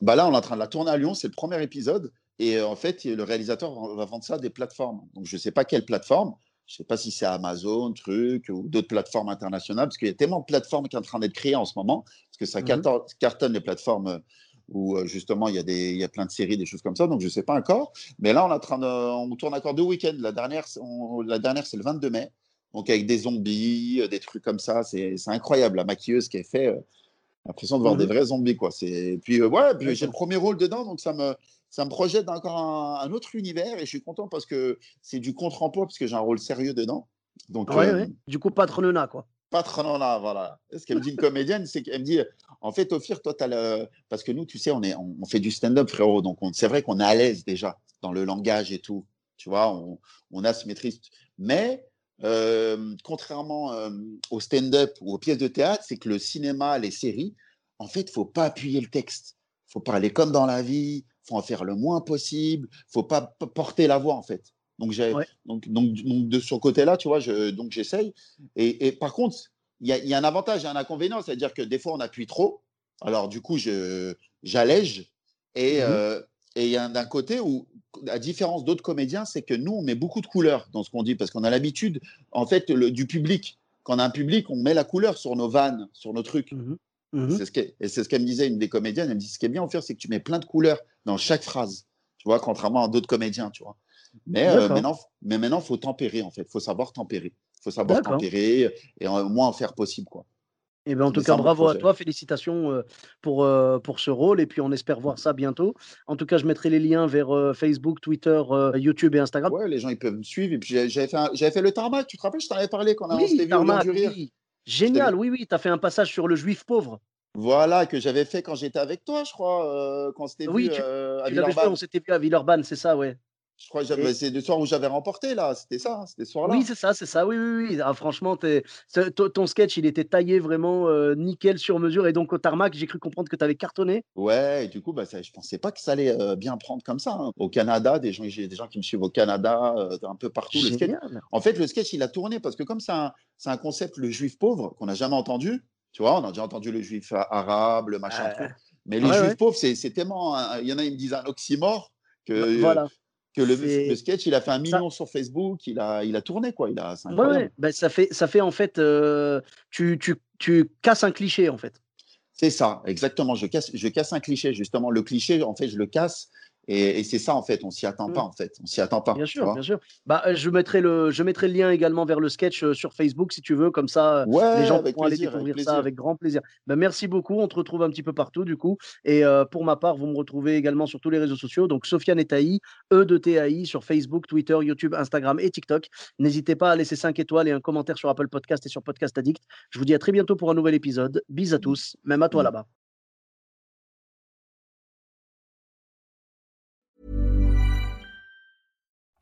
Bah, là, on est en train de la tourner à Lyon, c'est le premier épisode et heu, en fait, le réalisateur va vendre ça à des plateformes. Donc je sais pas quelle plateforme. Je sais pas si c'est Amazon, truc ou d'autres plateformes internationales, parce qu'il y a tellement de plateformes qui sont en train d'être créées en ce moment, parce que ça Mmh mh. carton cartonne les plateformes, heu, où, heu, justement il y a des il y a plein de séries, des choses comme ça, donc je sais pas encore. Mais là, on est en train de on tourne encore 2 week-ends. La dernière, on la dernière, c'est le 22 mai, donc avec des zombies, des trucs comme ça. C'est incroyable, la maquilleuse qui est fait, l'impression de voir Mmh des mh. vrais zombies, quoi. C'est puis, heu, ouais, puis j'ai le premier rôle dedans, donc ça me ça me projette dans encore un un autre univers et je suis content parce que c'est du contre-emploi, parce que j'ai un rôle sérieux dedans. Donc, Ouais, ouais, hem, du coup pas trop nona quoi. pas trop là, voilà. Ce qu'elle me dit une comédienne, c'est qu'elle me dit: «En fait, Ophir, toi, tu as le» parce que nous, tu sais, on est on on fait du stand-up, frérot, donc on c'est vrai qu'on est à l'aise déjà dans le langage et tout, tu vois? On on a ce maîtrise. Mais, contrairement, hem, au stand-up ou aux pièces de théâtre, c'est que le cinéma, les séries, en fait, faut pas appuyer le texte. Faut parler comme dans la vie, faut en faire le moins possible, faut pas porter la voix, en fait. Donc j'ai Ouais. donc donc donc de ce côté-là, tu vois, je donc j'essaye et et par contre, il y a il y a un avantage et un inconvénient, c'est-à-dire que des fois, on appuie trop. Alors du coup, j'allège et Mmh mh. Et il y a un d'un côté où, à différence d'autres comédiens, c'est que nous, on met beaucoup de couleurs dans ce qu'on dit parce qu'on a l'habitude, en fait, le du public. Quand on a un public, on met la couleur sur nos vannes, sur nos trucs. Mh. C'est ce qu'elle et c'est ce qu'elle me disait, une des comédiennes. Elle me dit: «Ce qui est bien, Ophir, c'est que tu mets plein de couleurs dans chaque phrase», tu vois? Contrairement à d'autres comédiens, tu vois? Mais D'accord. maintenant mais maintenant, faut tempérer, en fait. Faut savoir tempérer. Faut savoir tempérer et au moins en faire possible, quoi. Et ben, en tout cas, bravo à toi, félicitations, heu, pour, heu, pour ce rôle et puis on espère voir ça bientôt. En tout cas, je mettrai les liens vers, heu, Facebook, Twitter, YouTube et Instagram. Ouais, les gens, ils peuvent me suivre et puis j'avais fait fait le tarmac, tu te rappelles? Je t'en avais parlé quand on Oui, au Lion Tarmac, du Rire. oui. Génial, oui, oui, tu as fait un passage sur le juif pauvre. voilà, que j'avais fait quand j'étais avec toi, je crois, quand on s'était vu, Oui, tu à tu l'avais fait, on s'était vu à Villeurbanne, c'est ça, ouais Je crois que j'avais et c'est le soir où j'avais remporté là, c'était ça, hein? C'était ce oui, soir-là? c'est ça, c'est ça, oui, oui, oui. Ah franchement, ton sketch, il était taillé vraiment, heu, nickel sur mesure et donc au Tarmac, j'ai cru comprendre que tu avais cartonné? Ouais et du coup, bah, ça je pensais pas que ça allait, heu, bien prendre comme ça, hein. Au Canada, des gens j'ai des gens qui me suivent au Canada, heu, un peu partout. Le sketch Génial. en fait, le sketch, il a tourné parce que comme c'est un c'est un concept, le juif pauvre, qu'on n'a jamais entendu, tu vois? On a déjà entendu le juif arabe, le machin truc, mais le ouais, juif ouais. pauvre, c'est c'est tellement il y en a, ils me disent un oxymore que, Bah, voilà, que le sketch, il a fait un ça million sur Facebook, il a il a tourné quoi, il a ouais, ouais, bah, ça fait ça fait en fait, heu, tu tu tu casses un cliché, en fait. C'est ça, exactement. Je casse, je casse un cliché, justement. Le cliché, en fait, je le casse Et, et c'est ça, en fait, on s'y attend Mm. pas, en fait. On s'y attend pas. Bien sûr, bien sûr. Bah, euh, je mettrai le, je mettrai le lien également vers le sketch euh, sur Facebook si tu veux, comme ça, euh, Ouais, les gens pourront aller avec découvrir ça avec grand plaisir. Bah, merci beaucoup. On te retrouve un petit peu partout du coup. Et euh, pour ma part, vous me retrouvez également sur tous les réseaux sociaux. Donc Sofiane Etaï, E de TAI sur Facebook, Twitter, YouTube, Instagram et TikTok. N'hésitez pas à laisser 5 étoiles et un commentaire sur Apple Podcast et sur Podcast Addict. Je vous dis à très bientôt pour un nouvel épisode. Bis à tous, même à toi Mm. là-bas.